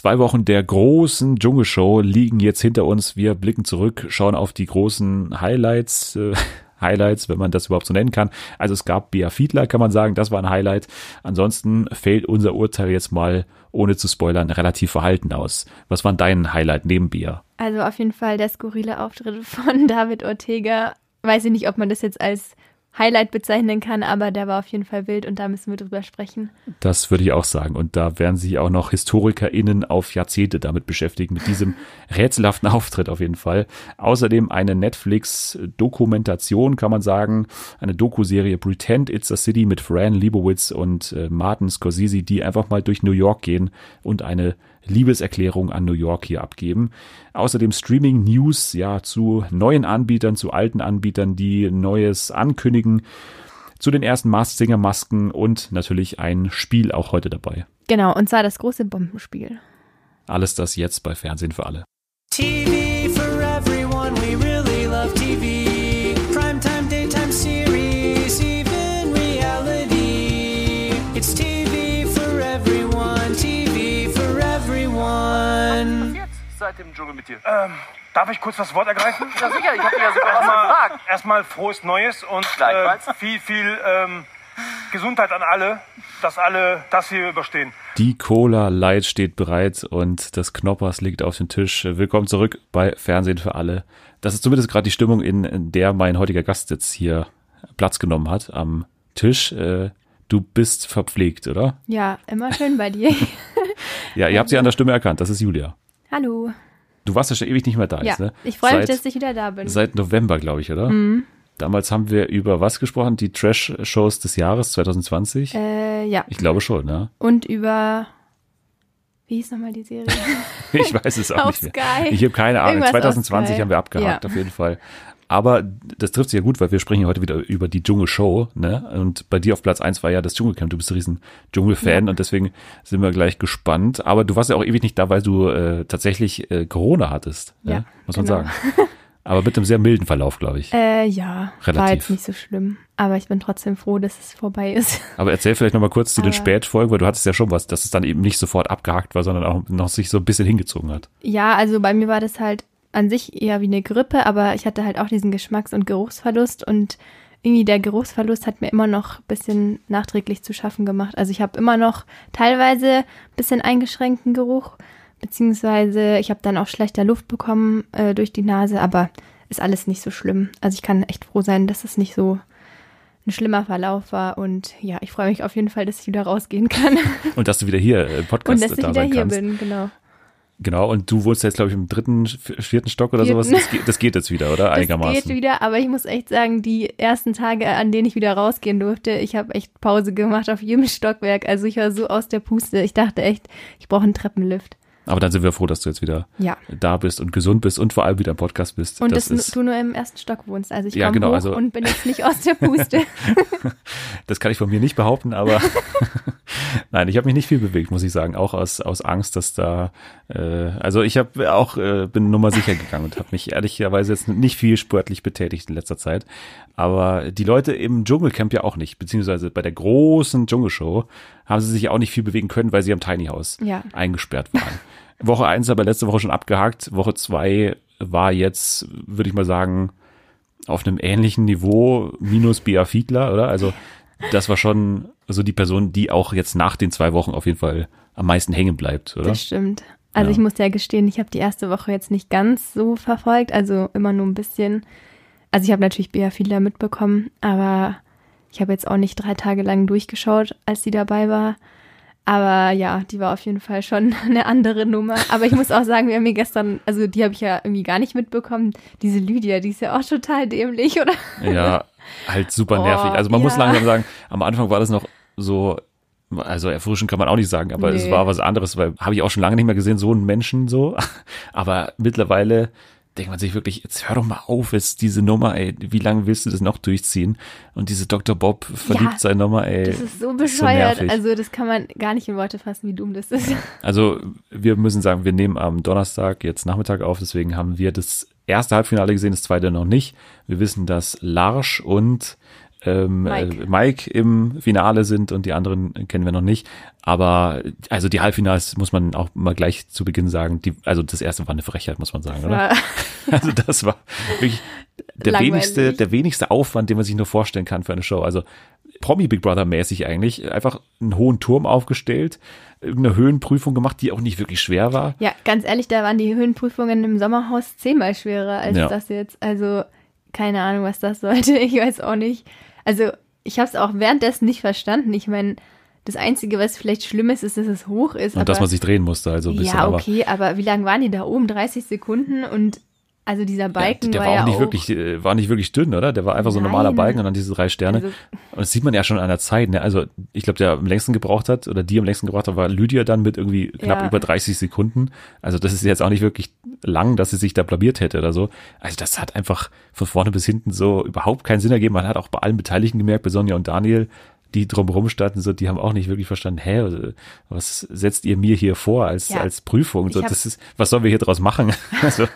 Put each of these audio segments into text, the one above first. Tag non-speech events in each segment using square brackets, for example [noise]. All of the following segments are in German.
Zwei Wochen der großen Dschungelshow liegen jetzt hinter uns. Wir blicken zurück, schauen auf die großen Highlights. Äh, [laughs] Highlights, wenn man das überhaupt so nennen kann. Also es gab Bea Fiedler, kann man sagen, das war ein Highlight. Ansonsten fällt unser Urteil jetzt mal, ohne zu spoilern, relativ verhalten aus. Was war dein Highlight neben Bea? Also auf jeden Fall der skurrile Auftritt von [laughs] David Ortega. Weiß ich nicht, ob man das jetzt als Highlight bezeichnen kann, aber der war auf jeden Fall wild und da müssen wir drüber sprechen. Das würde ich auch sagen. Und da werden sich auch noch HistorikerInnen auf Jahrzehnte damit beschäftigen, mit diesem [laughs] rätselhaften Auftritt auf jeden Fall. Außerdem eine Netflix-Dokumentation, kann man sagen, eine Doku-Serie Pretend It's a City mit Fran Lebowitz und äh, Martin Scorsese, die einfach mal durch New York gehen und eine Liebeserklärung an New York hier abgeben. Außerdem Streaming News, ja, zu neuen Anbietern, zu alten Anbietern, die Neues ankündigen. Zu den ersten Masked Singer Masken und natürlich ein Spiel auch heute dabei. Genau, und zwar das große Bombenspiel. Alles das jetzt bei Fernsehen für alle. TV everyone. jetzt seit dem Dschungel mit dir? Ähm, darf ich kurz das Wort ergreifen? Ja, sicher, ich habe dir ja sogar was Erstmal, gefragt. erstmal frohes Neues und Gleichfalls. äh, viel, viel ähm, Gesundheit an alle, dass alle das hier überstehen. Die Cola Light steht bereit und das Knoppers liegt auf dem Tisch. Willkommen zurück bei Fernsehen für alle. Das ist zumindest gerade die Stimmung, in der mein heutiger Gast jetzt hier Platz genommen hat am Tisch. Äh, Du bist verpflegt, oder? Ja, immer schön bei dir. [laughs] Ja, ihr habt sie an der Stimme erkannt. Das ist Julia. Hallo. Du warst ja schon ewig nicht mehr da. Ja, Jetzt, ne? ich freue mich, dass ich wieder da bin. Seit November, glaube ich, oder? Mhm. Damals haben wir über was gesprochen? Die Trash-Shows des Jahres 2020? Äh, ja. Ich glaube schon, ne? Und über. Wie hieß nochmal die Serie? [laughs] Ich weiß es auch Auf nicht mehr. Sky. Ich habe keine Ahnung. Irgendwas auf 2020 Sky. haben wir abgehakt, Ja. auf jeden Fall. Aber das trifft sich ja gut, weil wir sprechen ja heute wieder über die Dschungelshow, ne? Und bei dir auf Platz eins war ja das Dschungelcamp. Du bist ein riesen Dschungelfan und deswegen sind wir gleich gespannt. Aber du warst ja auch ewig nicht da, weil du äh, tatsächlich äh, Corona hattest, ne? Ja, muss man genau. sagen. [laughs] Aber mit einem sehr milden Verlauf, glaube ich. äh, ja. War Relativ. jetzt nicht so schlimm. Aber ich bin trotzdem froh, dass es vorbei ist. [laughs] Aber erzähl vielleicht noch mal kurz zu den Aber- Spätfolgen, weil du hattest ja schon was, dass es dann eben nicht sofort abgehakt war, sondern auch noch sich so ein bisschen hingezogen hat. Ja, also bei mir war das halt an sich eher wie eine Grippe, aber ich hatte halt auch diesen Geschmacks- und Geruchsverlust und irgendwie der Geruchsverlust hat mir immer noch ein bisschen nachträglich zu schaffen gemacht. Also ich habe immer noch teilweise ein bisschen eingeschränkten Geruch, beziehungsweise ich habe dann auch schlechter Luft bekommen äh, durch die Nase, aber ist alles nicht so schlimm. Also ich kann echt froh sein, dass es nicht so ein schlimmer Verlauf war und ja, ich freue mich auf jeden Fall, dass ich wieder rausgehen kann Und dass du wieder hier im Podcast und dass ich wieder hier kannst. bin, genau. Genau, und du wohnst jetzt, glaube ich, im dritten, vierten Stock oder Vierten. sowas. Das geht, das geht jetzt wieder, oder? [laughs] Das Einigermaßen. geht wieder, aber ich muss echt sagen, die ersten Tage, an denen ich wieder rausgehen durfte, ich habe echt Pause gemacht auf jedem [laughs] Stockwerk. Also ich war so aus der Puste. Ich dachte echt, ich brauche einen Treppenlift. Aber dann sind wir froh, dass du jetzt wieder Ja. da bist und gesund bist und vor allem wieder im Podcast bist. Und das dass ist, du nur im ersten Stock wohnst. Also ich Ja, komme genau, hoch also- und bin jetzt nicht aus der Puste. [laughs] das kann ich von mir nicht behaupten, aber [laughs] nein, ich habe mich nicht viel bewegt, muss ich sagen, auch aus, aus Angst, dass da, äh, also ich habe auch, äh, bin nummer sicher gegangen und habe mich ehrlicherweise jetzt nicht viel sportlich betätigt in letzter Zeit. Aber die Leute im Dschungelcamp ja auch nicht, beziehungsweise bei der großen Dschungelshow haben sie sich auch nicht viel bewegen können, weil sie am Tiny House Ja. eingesperrt waren. Woche eins aber letzte Woche schon abgehakt. Woche zwei war jetzt, würde ich mal sagen, auf einem ähnlichen Niveau minus Bea Fiedler, oder? Also das war schon so die Person, die auch jetzt nach den zwei Wochen auf jeden Fall am meisten hängen bleibt, oder? Das stimmt. Also Ja. ich muss ja gestehen, ich habe die erste Woche jetzt nicht ganz so verfolgt, also immer nur ein bisschen. Also ich habe natürlich Bea Fiedler mitbekommen, aber ich habe jetzt auch nicht drei Tage lang durchgeschaut, als sie dabei war. Aber ja, die war auf jeden Fall schon [laughs] eine andere Nummer. Aber ich muss auch sagen, wir haben mir gestern, also die habe ich ja irgendwie gar nicht mitbekommen. Diese Lydia, die ist ja auch total dämlich, oder? Ja, halt super [laughs] Oh, nervig. Also man muss ja. langsam sagen, am Anfang war das noch so, also erfrischend kann man auch nicht sagen, aber es Nee. war was anderes, weil habe ich auch schon lange nicht mehr gesehen, so einen Menschen so. [laughs] Aber mittlerweile denkt man sich wirklich, jetzt hör doch mal auf, jetzt diese Nummer, ey, wie lange willst du das noch durchziehen? Und diese Dr. Bob verliebt Ja, sein Nummer, ey. Das ist so so bescheuert. nervig. also das kann man gar nicht in Worte fassen, wie dumm das ist. Also wir müssen sagen, wir nehmen am Donnerstag jetzt Nachmittag auf, deswegen haben wir das erste Halbfinale gesehen, das zweite noch nicht. Wir wissen, dass Larsch und ähm, Mike. Äh, Mike im Finale sind und die anderen kennen wir noch nicht. Aber also die Halbfinals muss man auch mal gleich zu Beginn sagen. Die, also das erste war eine Frechheit, muss man sagen, oder? [laughs] Also das war wirklich der Langweilig. wenigste, der wenigste Aufwand, den man sich nur vorstellen kann für eine Show. Also Promi Big Brother mäßig eigentlich. Einfach einen hohen Turm aufgestellt, irgendeine Höhenprüfung gemacht, die auch nicht wirklich schwer war. ja, ganz ehrlich, da waren die Höhenprüfungen im Sommerhaus zehnmal schwerer als Ja. das jetzt. Also, keine Ahnung, was das sollte. Ich weiß auch nicht. Also, ich habe es auch währenddessen nicht verstanden. Ich meine, das Einzige, was vielleicht schlimm ist, ist, dass es hoch ist. Und aber, dass man sich drehen musste, also ein bisschen. ja, aber okay, aber wie lange waren die da oben? 30 Sekunden und also dieser ja, Balken der war, ja auch nicht wirklich, äh, war nicht wirklich dünn, oder? Der war einfach so ein normaler. Balken und dann diese drei Sterne. Also- und das sieht man ja schon an der Zeit. Ne? Also ich glaube, der am längsten gebraucht hat oder die am längsten gebraucht hat, war Lydia dann mit irgendwie knapp Ja. über 30 Sekunden. Also das ist jetzt auch nicht wirklich lang, dass sie sich da blamiert hätte oder so. Also das hat einfach von vorne bis hinten so überhaupt keinen Sinn ergeben. Man hat auch bei allen Beteiligten gemerkt, bei Sonja und Daniel, die drumherum standen, so, die haben auch nicht wirklich verstanden, hä, was setzt ihr mir hier vor als, Ja. als Prüfung? So, hab- das ist, was sollen wir hier draus machen? [laughs] Also,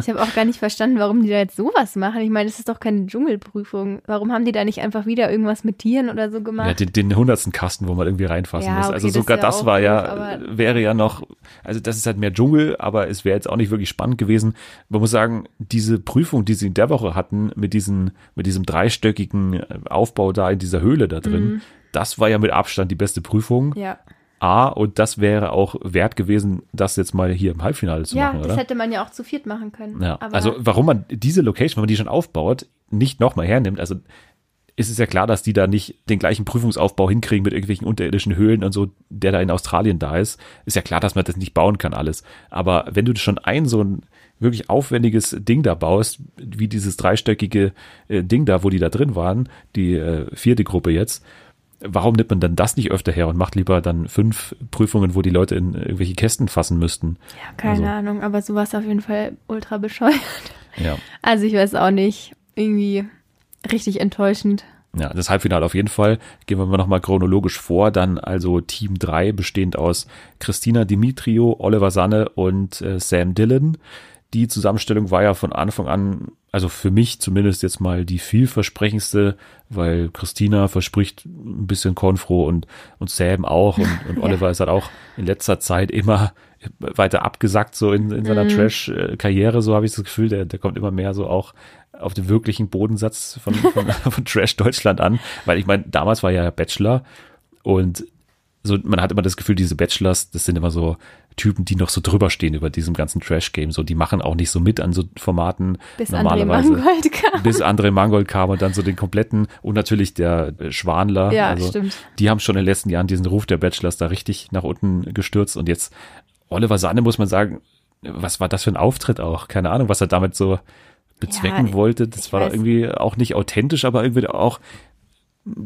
Ich habe auch gar nicht verstanden, warum die da jetzt sowas machen. Ich meine, das ist doch keine Dschungelprüfung. Warum haben die da nicht einfach wieder irgendwas mit Tieren oder so gemacht? Ja, den, den hundertsten Kasten, wo man irgendwie reinfassen Ja, muss. okay, Also das sogar das auch war ja, wäre ja noch, also das ist halt mehr Dschungel, aber es wäre jetzt auch nicht wirklich spannend gewesen. Man muss sagen, diese Prüfung, die sie in der Woche hatten, mit diesen, mit diesem dreistöckigen Aufbau da in dieser Höhle da drin, das war ja mit Abstand die beste Prüfung. Mhm. Ja, A, und das wäre auch wert gewesen, das jetzt mal hier im Halbfinale zu ja machen, das oder? hätte man ja auch zu viert machen können. Ja, Aber also warum man diese Location, wenn man die schon aufbaut, nicht nochmal hernimmt, also ist es ja klar, dass die da nicht den gleichen Prüfungsaufbau hinkriegen mit irgendwelchen unterirdischen Höhlen und so, der da in Australien da ist. Ist ja klar, dass man das nicht bauen kann alles. Aber wenn du schon ein so ein wirklich aufwendiges Ding da baust, wie dieses dreistöckige äh, Ding da, wo die da drin waren, die äh, vierte Gruppe jetzt, warum nimmt man dann das nicht öfter her und macht lieber dann fünf Prüfungen, wo die Leute in irgendwelche Kästen fassen müssten? ja, keine also- Ahnung, aber sowas auf jeden Fall ultra bescheuert. Ja. Also ich weiß auch nicht. Irgendwie richtig enttäuschend. Ja, das Halbfinale auf jeden Fall. Gehen wir mal nochmal chronologisch vor. Dann also Team 3, bestehend aus Christina Dimitrio, Oliver Sanne und äh, Sam Dillon. Die Zusammenstellung war ja von Anfang an, also für mich zumindest jetzt mal die vielversprechendste, weil Christina verspricht ein bisschen Konfro und, und Sam auch und, und [laughs] Oliver ist halt auch in letzter Zeit immer weiter abgesackt so in, in seiner Trash-Karriere, so habe ich das Gefühl, der, der kommt immer mehr so auch auf den wirklichen Bodensatz von, von, [laughs] von Trash Deutschland an, weil ich meine, damals war ja Bachelor und so, man hat immer das Gefühl, diese Bachelors, das sind immer so Typen, die noch so drüber stehen über diesem ganzen Trash-Game. So, die machen auch nicht so mit an so Formaten Bis André normalerweise. Mangold kam. bis André Mangold kam und dann so den kompletten und natürlich der äh, Schwanler. Ja, also, stimmt. Die haben schon in den letzten Jahren diesen Ruf der Bachelors da richtig nach unten gestürzt und jetzt Oliver Sanne muss man sagen, was war das für ein Auftritt auch? Keine Ahnung, was er damit so bezwecken Ja, wollte. Das war weiß. irgendwie auch nicht authentisch, aber irgendwie auch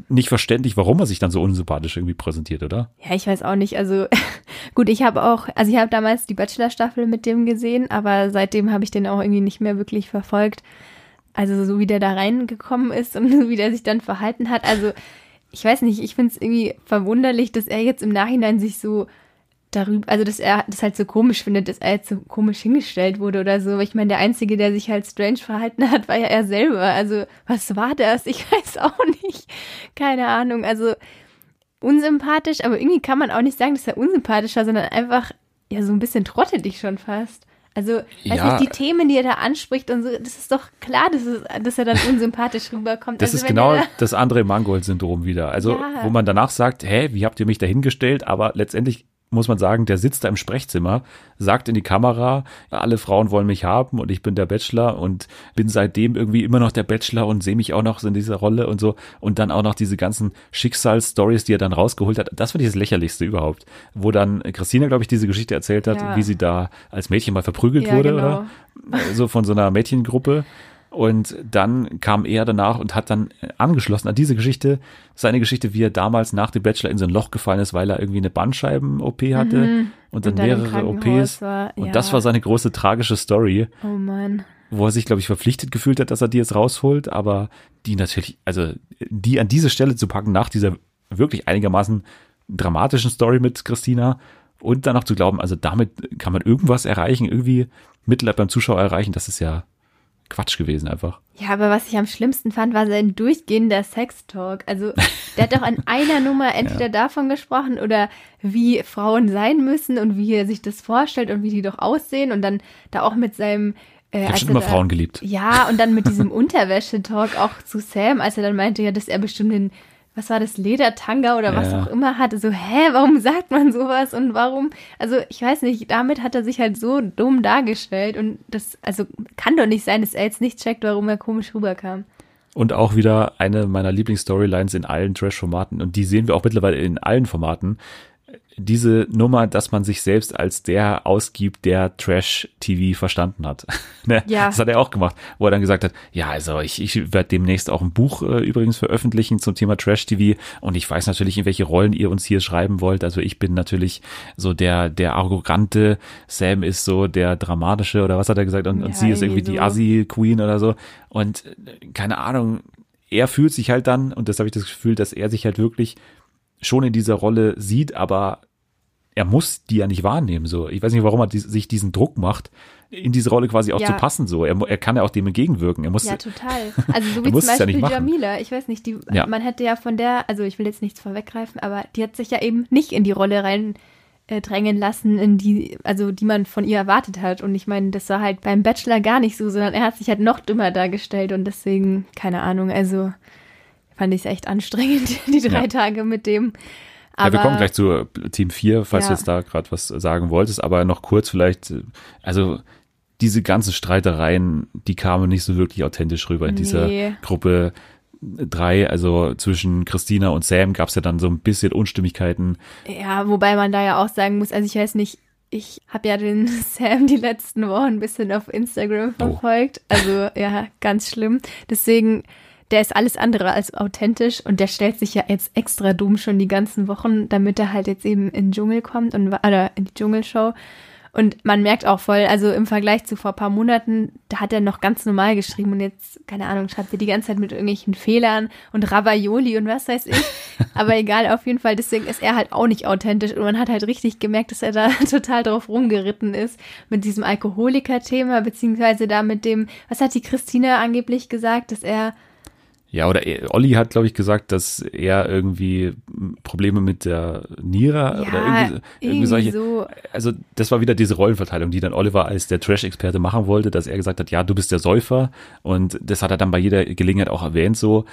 nicht verständlich, warum er sich dann so unsympathisch irgendwie präsentiert, oder? Ja, ich weiß auch nicht. Also [laughs] gut, ich habe auch, also ich habe damals die Bachelor-Staffel mit dem gesehen, aber seitdem habe ich den auch irgendwie nicht mehr wirklich verfolgt. Also so wie der da reingekommen ist und so [laughs] wie der sich dann verhalten hat. Also ich weiß nicht, ich finde es irgendwie verwunderlich, dass er jetzt im Nachhinein sich so darüber, also dass er das halt so komisch findet, dass er jetzt so komisch hingestellt wurde oder so. Ich meine, der Einzige, der sich halt strange verhalten hat, war ja er selber. Also was war das? Ich [laughs] weiß auch nicht. Keine Ahnung. Also unsympathisch, aber irgendwie kann man auch nicht sagen, dass er unsympathisch war, sondern einfach ja so ein bisschen trottelig schon fast. Also, weiß Ja. nicht, die Themen, die er da anspricht und so, das ist doch klar, dass, es, dass er dann [laughs] unsympathisch rüberkommt. Das also, ist genau er- das André Mangold-Syndrom wieder. Also, Ja. wo man danach sagt, hä, wie habt ihr mich da hingestellt? Aber letztendlich muss man sagen, der sitzt da im Sprechzimmer, sagt in die Kamera, alle Frauen wollen mich haben und ich bin der Bachelor und bin seitdem irgendwie immer noch der Bachelor und sehe mich auch noch in dieser Rolle und so. Und dann auch noch diese ganzen Schicksalsstories, die er dann rausgeholt hat. Das finde ich das Lächerlichste überhaupt. Wo dann Christina, glaube ich, diese Geschichte erzählt hat, Ja. wie sie da als Mädchen mal verprügelt Ja, wurde, genau. oder? so von so einer Mädchengruppe. Und dann kam er danach und hat dann angeschlossen an diese Geschichte, seine Geschichte, wie er damals nach dem Bachelor in so ein Loch gefallen ist, weil er irgendwie eine Bandscheiben-OP hatte und dann, Mhm. Und dann mehrere OPs. war, Und ja. das war seine große tragische Story, Oh Mann. wo er sich, glaube ich, verpflichtet gefühlt hat, dass er die jetzt rausholt, aber die natürlich, also die an diese Stelle zu packen, nach dieser wirklich einigermaßen dramatischen Story mit Christina und dann noch zu glauben, also damit kann man irgendwas erreichen, irgendwie Mitleid beim Zuschauer erreichen, das ist ja Quatsch gewesen einfach. Ja, aber was ich am schlimmsten fand, war sein durchgehender Sextalk. Also, der hat doch an [laughs] einer Nummer entweder davon gesprochen oder wie Frauen sein müssen und wie er sich das vorstellt und wie die doch aussehen und dann da auch mit seinem. Äh, Ich als schon er immer da- Frauen geliebt. Ja, und dann mit diesem [laughs] Unterwäschetalk auch zu Sam, als er dann meinte, ja, dass er bestimmt den, was war das, Ledertanga oder was Ja. auch immer hatte. So, hä, warum sagt man sowas und warum? Also, ich weiß nicht, damit hat er sich halt so dumm dargestellt und das, also, kann doch nicht sein, dass er jetzt nicht checkt, warum er komisch rüberkam. Und auch wieder eine meiner Lieblingsstorylines in allen Trash-Formaten. Und die sehen wir auch mittlerweile in allen Formaten. Diese Nummer, dass man sich selbst als der ausgibt, der Trash-TV verstanden hat. [laughs] ne? Ja. Das hat er auch gemacht, wo er dann gesagt hat, ja, also ich, ich werde demnächst auch ein Buch äh, übrigens veröffentlichen zum Thema Trash-TV und ich weiß natürlich, in welche Rollen ihr uns hier schreiben wollt. Also ich bin natürlich so der, der arrogante, Sam ist so der dramatische oder was hat er gesagt und, und Ja, sie ist irgendwie irgendwie die so. Assi-Queen oder so. Und äh, keine Ahnung, er fühlt sich halt dann, und das habe ich das Gefühl, dass er sich halt wirklich schon in dieser Rolle sieht, aber er muss die ja nicht wahrnehmen. So, ich weiß nicht, warum er dies, sich diesen Druck macht, in diese Rolle quasi auch Ja. zu passen. So, er, er kann ja auch dem entgegenwirken. Er muss, Ja, [laughs] total. Also so wie zum ja Beispiel machen. Jamila. Ich weiß nicht, die, Ja. man hätte ja von der, also ich will jetzt nichts vorweggreifen, aber die hat sich ja eben nicht in die Rolle rein äh, drängen lassen, in die, also die man von ihr erwartet hat. Und ich meine, das war halt beim Bachelor gar nicht so, sondern er hat sich halt noch dümmer dargestellt und deswegen, keine Ahnung, also fand ich es echt anstrengend, [laughs] die drei Ja. Tage mit dem. Aber ja, wir kommen gleich zu äh, Team 4, falls du Ja. jetzt da gerade was sagen wolltest, aber noch kurz vielleicht, äh, also diese ganzen Streitereien, die kamen nicht so wirklich authentisch rüber in dieser Nee. Gruppe drei, also zwischen Christina und Sam gab es ja dann so ein bisschen Unstimmigkeiten. Ja, wobei man da ja auch sagen muss, also ich weiß nicht, ich habe ja den [laughs] Sam die letzten Wochen ein bisschen auf Instagram Oh. verfolgt. Also ja, ganz schlimm. Deswegen, der ist alles andere als authentisch und der stellt sich ja jetzt extra dumm schon die ganzen Wochen, damit er halt jetzt eben in den Dschungel kommt und oder in die Dschungelshow. Und man merkt auch voll, also im Vergleich zu vor ein paar Monaten, da hat er noch ganz normal geschrieben und jetzt, keine Ahnung, schreibt er die ganze Zeit mit irgendwelchen Fehlern und Ravioli und was weiß ich. [laughs] Aber egal, auf jeden Fall, deswegen ist er halt auch nicht authentisch und man hat halt richtig gemerkt, dass er da [laughs] total drauf rumgeritten ist mit diesem Alkoholiker-Thema, beziehungsweise da mit dem, was hat die Christina angeblich gesagt, dass er, Ja, oder äh, Olli hat, glaube ich, gesagt, dass er irgendwie Probleme mit der oder ja, irgendwie, irgendwie solche. so, Also das war wieder diese Rollenverteilung, die dann Oliver als der Trash-Experte machen wollte, dass er gesagt hat, ja, du bist der Säufer und das hat er dann bei jeder Gelegenheit auch erwähnt. So,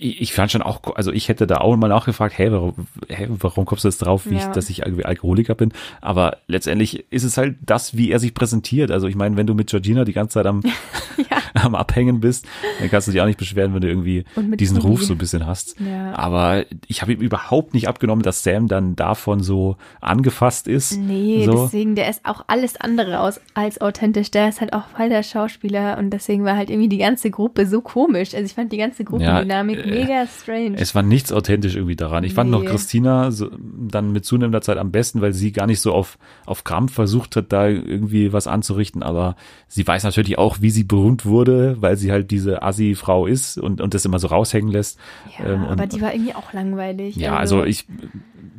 ich, fand schon auch, also ich hätte da auch mal nachgefragt, hey, warum, hey, warum kommst du jetzt drauf, wie ich, Ja. dass ich irgendwie Alkoholiker bin? Aber letztendlich ist es halt das, wie er sich präsentiert. Also ich meine, wenn du mit Georgina die ganze Zeit am, [laughs] [laughs] am Abhängen bist, dann kannst du dich auch nicht beschweren, wenn du irgendwie diesen Ivi. Ruf so ein bisschen hast. Ja. Aber ich habe ihm überhaupt nicht abgenommen, dass Sam dann davon so angefasst ist. Nee, so. deswegen, der ist auch alles andere aus, als authentisch. Der ist halt auch voll der Schauspieler und deswegen war halt irgendwie die ganze Gruppe so komisch. Also ich fand die ganze Gruppendynamik mega strange. Es war nichts authentisch irgendwie daran. Ich fand noch Nee. Christina so, dann mit zunehmender Zeit am besten, weil sie gar nicht so auf, auf Krampf versucht hat, da irgendwie was anzurichten. Aber sie weiß natürlich auch, wie sie berühmt wurde, weil sie halt diese Assi-Frau ist und, und das immer so raushängen lässt. ja, Ähm, und- aber die war irgendwie auch langweilig. Ja, also ich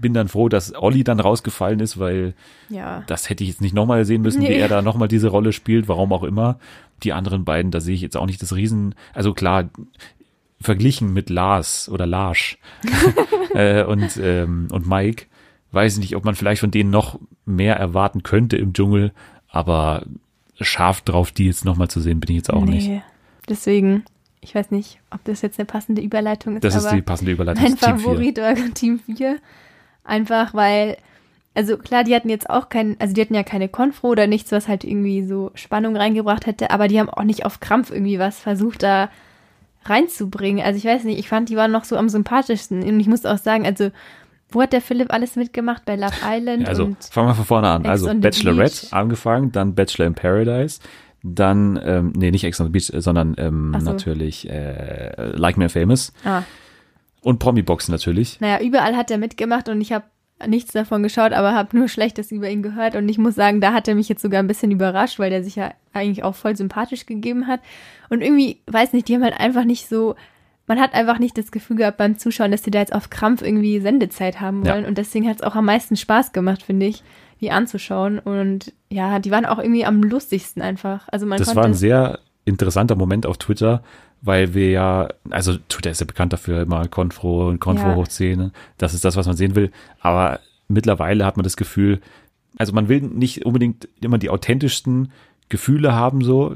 bin dann froh, dass Olli dann rausgefallen ist, weil Ja. das hätte ich jetzt nicht nochmal sehen müssen, wie Nee. er da nochmal diese Rolle spielt, warum auch immer. Die anderen beiden, da sehe ich jetzt auch nicht das Riesen, also klar, verglichen mit Lars oder Lars [laughs] äh, und, ähm, und Mike, weiß ich nicht, ob man vielleicht von denen noch mehr erwarten könnte im Dschungel, aber scharf drauf, die jetzt nochmal zu sehen, bin ich jetzt auch nee. nicht. Deswegen, ich weiß nicht, ob das jetzt eine passende Überleitung ist, Das ist die passende Überleitung mein zu Team 4. Favorit war [laughs] Team 4. Einfach weil, also klar, die hatten jetzt auch kein, also die hatten ja keine Konfro oder nichts, was halt irgendwie so Spannung reingebracht hätte, aber die haben auch nicht auf Krampf irgendwie was versucht da reinzubringen. Also ich weiß nicht, ich fand, die waren noch so am sympathischsten. Und ich muss auch sagen, also wo hat der Philipp alles mitgemacht? Bei Love Island Also und fangen wir von vorne an. Ex Also Bachelorette Beach. angefangen, dann Bachelor in Paradise, dann, ähm, nee, nicht Ex on the Beach, äh, sondern ähm, so. natürlich äh, Like Me Famous ah, und Promi-Box natürlich. naja, überall hat er mitgemacht und ich habe nichts davon geschaut, aber habe nur Schlechtes über ihn gehört. Und ich muss sagen, da hat er mich jetzt sogar ein bisschen überrascht, weil der sich ja eigentlich auch voll sympathisch gegeben hat. Und irgendwie, weiß nicht, die haben halt einfach nicht so, man hat einfach nicht das Gefühl gehabt beim Zuschauen, dass die da jetzt auf Krampf irgendwie Sendezeit haben Ja. wollen. Und deswegen hat es auch am meisten Spaß gemacht, finde ich, die anzuschauen. Und ja, die waren auch irgendwie am lustigsten einfach. Also man Das war ein sehr interessanter Moment auf Twitter, weil wir ja, also Twitter ist ja bekannt dafür, immer Konfro und Konfro Ja. hoch 10. Das ist das, was man sehen will. Aber mittlerweile hat man das Gefühl, also man will nicht unbedingt immer die authentischsten Gefühle haben, so,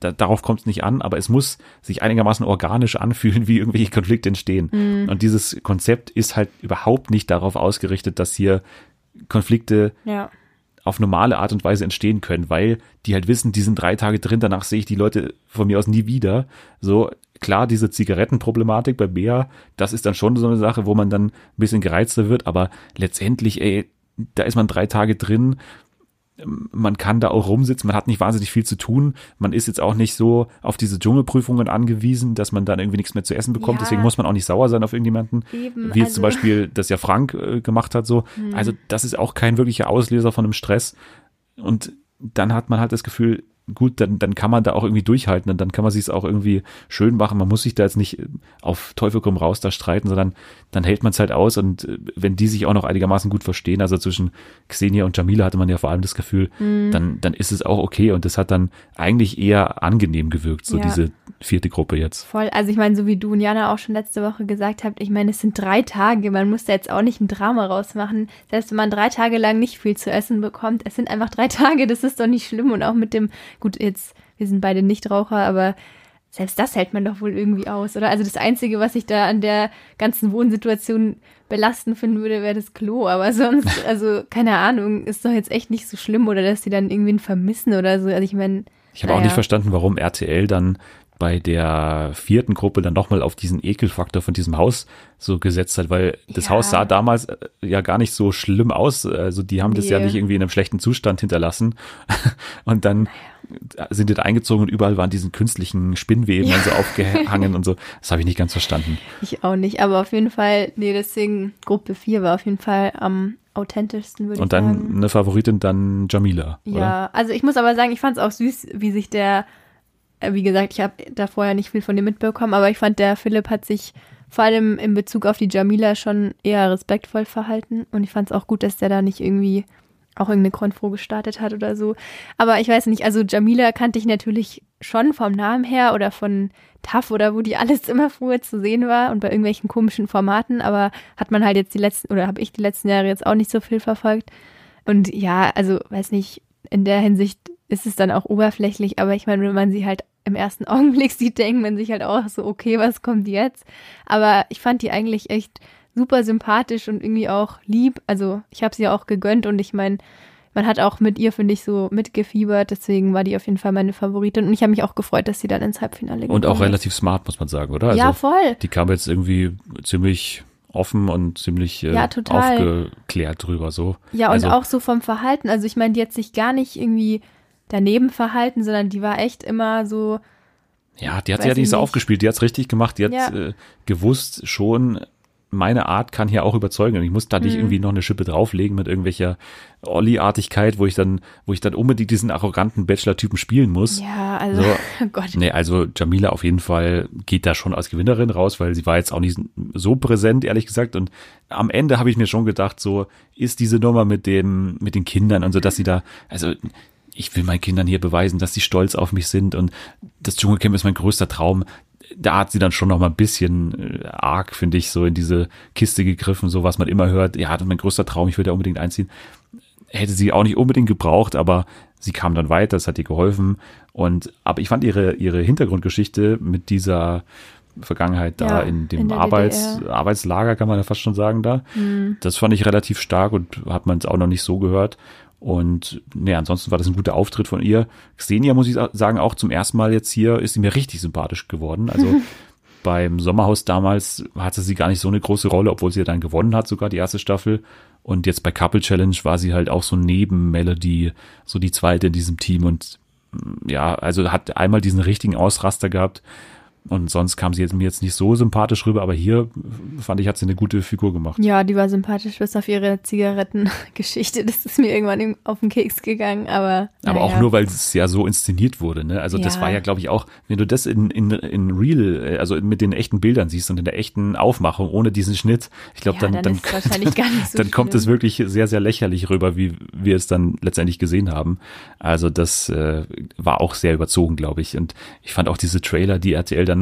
da, darauf kommt es nicht an, aber es muss sich einigermaßen organisch anfühlen, [laughs] wie irgendwelche Konflikte entstehen. Und dieses Konzept ist halt überhaupt nicht darauf ausgerichtet, dass hier Konflikte Ja. Auf normale Art und Weise entstehen können, weil die halt wissen, die sind drei Tage drin, danach sehe ich die Leute von mir aus nie wieder. So, klar, diese Zigarettenproblematik bei Bea, das ist dann schon so eine Sache, wo man dann ein bisschen gereizter wird, aber letztendlich, ey, da ist man drei Tage drin, man kann da auch rumsitzen, man hat nicht wahnsinnig viel zu tun, man ist jetzt auch nicht so auf diese Dschungelprüfungen angewiesen, dass man dann irgendwie nichts mehr zu essen bekommt, Ja. deswegen muss man auch nicht sauer sein auf irgendjemanden, Eben, wie jetzt also- zum Beispiel das ja Frank äh, gemacht hat, so. Also das ist auch kein wirklicher Auslöser von einem Stress und dann hat man halt das Gefühl, gut, dann, dann kann man da auch irgendwie durchhalten und dann kann man sich es auch irgendwie schön machen. Man muss sich da jetzt nicht äh, auf Teufel komm raus da streiten, sondern dann hält man es halt aus und äh, wenn die sich auch noch einigermaßen gut verstehen, also zwischen Xenia und Jamila hatte man ja vor allem das Gefühl, dann, dann ist es auch okay und das hat dann eigentlich eher angenehm gewirkt, so Ja. diese vierte Gruppe jetzt. Voll, also ich meine, so wie du und Jana auch schon letzte Woche gesagt habt, ich meine, es sind drei Tage, man muss da jetzt auch nicht ein Drama rausmachen. Selbst wenn man drei Tage lang nicht viel zu essen bekommt, es sind einfach drei [laughs] Tage, das ist doch nicht schlimm. Und auch mit dem, gut, jetzt, wir sind beide Nichtraucher, aber selbst das hält man doch wohl irgendwie aus, oder? Also das Einzige, was ich da an der ganzen Wohnsituation belastend finden würde, wäre das Klo. Aber [laughs] sonst, also keine Ahnung, ist doch jetzt echt nicht so schlimm oder dass die dann irgendwen vermissen oder so. Also ich meine, Ich habe auch naja. nicht verstanden, warum RTL dann bei der vierten Gruppe dann nochmal auf diesen Ekelfaktor von diesem Haus so gesetzt hat, weil das Ja. Haus sah damals äh, ja gar nicht so schlimm aus. Also die haben das ja nicht irgendwie in einem schlechten Zustand hinterlassen. [laughs] Und dann sind die da eingezogen und überall waren diesen künstlichen Spinnweben und so aufgehangen und so. Das habe ich nicht ganz verstanden. Ich auch nicht, aber auf jeden Fall, nee, deswegen Gruppe 4 war auf jeden Fall am authentischsten, würde ich Und dann sagen. eine Favoritin dann Jamila, oder? Ja, also ich muss aber sagen, ich fand es auch süß, wie sich der, wie gesagt, ich habe da vorher nicht viel von dem mitbekommen, aber ich fand, der Philipp hat sich vor allem in Bezug auf die Jamila schon eher respektvoll verhalten und ich fand es auch gut, dass der da nicht irgendwie auch irgendeine Konfro gestartet hat oder so. Aber ich weiß nicht, also Jamila kannte ich natürlich schon vom Namen her oder von TAF oder wo die [laughs] alles immer früher zu sehen war und bei irgendwelchen komischen Formaten, aber hat man halt jetzt die letzten, oder habe ich die letzten Jahre jetzt auch nicht so viel verfolgt. Und ja, also weiß nicht, in der Hinsicht ist es dann auch oberflächlich, aber ich meine, wenn man sie halt im ersten [laughs] Augenblick sieht, denkt man sich halt auch so, okay, was kommt jetzt? Aber ich fand die eigentlich echt super sympathisch und irgendwie auch lieb. Also ich habe sie auch gegönnt und ich meine, man hat auch mit ihr, finde ich, so mitgefiebert. Deswegen war die auf jeden Fall meine Favoritin. Und ich habe mich auch gefreut, dass sie dann ins Halbfinale Und auch ist. relativ smart, muss man sagen, oder? Also ja, voll. Die kam jetzt irgendwie ziemlich offen und ziemlich äh, Ja, total. aufgeklärt drüber so. Ja, und also, auch so vom Verhalten. Also ich meine, die hat sich gar nicht irgendwie daneben verhalten, sondern die war echt immer so, Ja, die hat sich ja nicht ich so aufgespielt, die hat's richtig gemacht, die hat Ja. äh, gewusst schon, meine Art kann hier auch überzeugen. Und ich muss da Mhm. nicht irgendwie noch eine Schippe drauflegen mit irgendwelcher Olli-Artigkeit, wo ich dann, wo ich dann unbedingt diesen arroganten Bachelor-Typen spielen muss. ja, also, So. [laughs] oh Gott. Nee, also Jamila auf jeden Fall geht da schon als Gewinnerin raus, weil sie war jetzt auch nicht so präsent, ehrlich gesagt. Und am Ende habe ich mir schon gedacht, so ist diese Nummer mit dem, mit den Kindern und so, dass sie da, also ich will meinen Kindern hier beweisen, dass sie stolz auf mich sind und das Dschungelcamp ist mein größter Traum. Da hat sie dann schon noch mal ein bisschen äh, arg, finde ich, so in diese Kiste gegriffen, so was man immer hört. Ja, das ist mein größter Traum, ich will da unbedingt einziehen hätte sie auch nicht unbedingt gebraucht, aber sie kam dann weiter, das hat ihr geholfen. Und aber ich fand ihre, ihre Hintergrundgeschichte mit dieser Vergangenheit da Ja, in dem in Arbeits, DDR. Arbeitslager, kann man ja fast schon sagen, da. Mhm. Das fand ich relativ stark und hat man es auch noch nicht so gehört. Und nee, ansonsten war das ein guter Auftritt von ihr. Xenia, muss ich sagen, auch zum ersten Mal jetzt hier ist sie mir richtig sympathisch geworden. Also [laughs] beim Sommerhaus damals hatte sie gar nicht so eine große Rolle, obwohl sie ja dann gewonnen hat, sogar die erste Staffel. Und jetzt bei Couple Challenge war sie halt auch so neben Melody, so die zweite in diesem Team. Und ja, also hat einmal diesen richtigen Ausraster gehabt. Und sonst kam sie jetzt, mir jetzt nicht so sympathisch rüber, aber hier fand ich, hat sie eine gute Figur gemacht. Ja, die war sympathisch bis auf ihre Zigarettengeschichte. Das ist mir irgendwann auf den Keks gegangen, aber. Aber auch naja. nur, weil es ja so inszeniert wurde. Ne? Also das Ja. war ja, glaube ich, auch, wenn du das in, in, in Real, äh, also mit den echten Bildern siehst und in der echten Aufmachung ohne diesen Schnitt, ich glaube, Ja, dann, dann dann, nicht [laughs] so dann kommt es wirklich sehr, sehr lächerlich rüber, wie wir es dann letztendlich gesehen haben. Also das äh, war auch sehr überzogen, glaube ich. Und ich fand auch diese Trailer, die RTL dann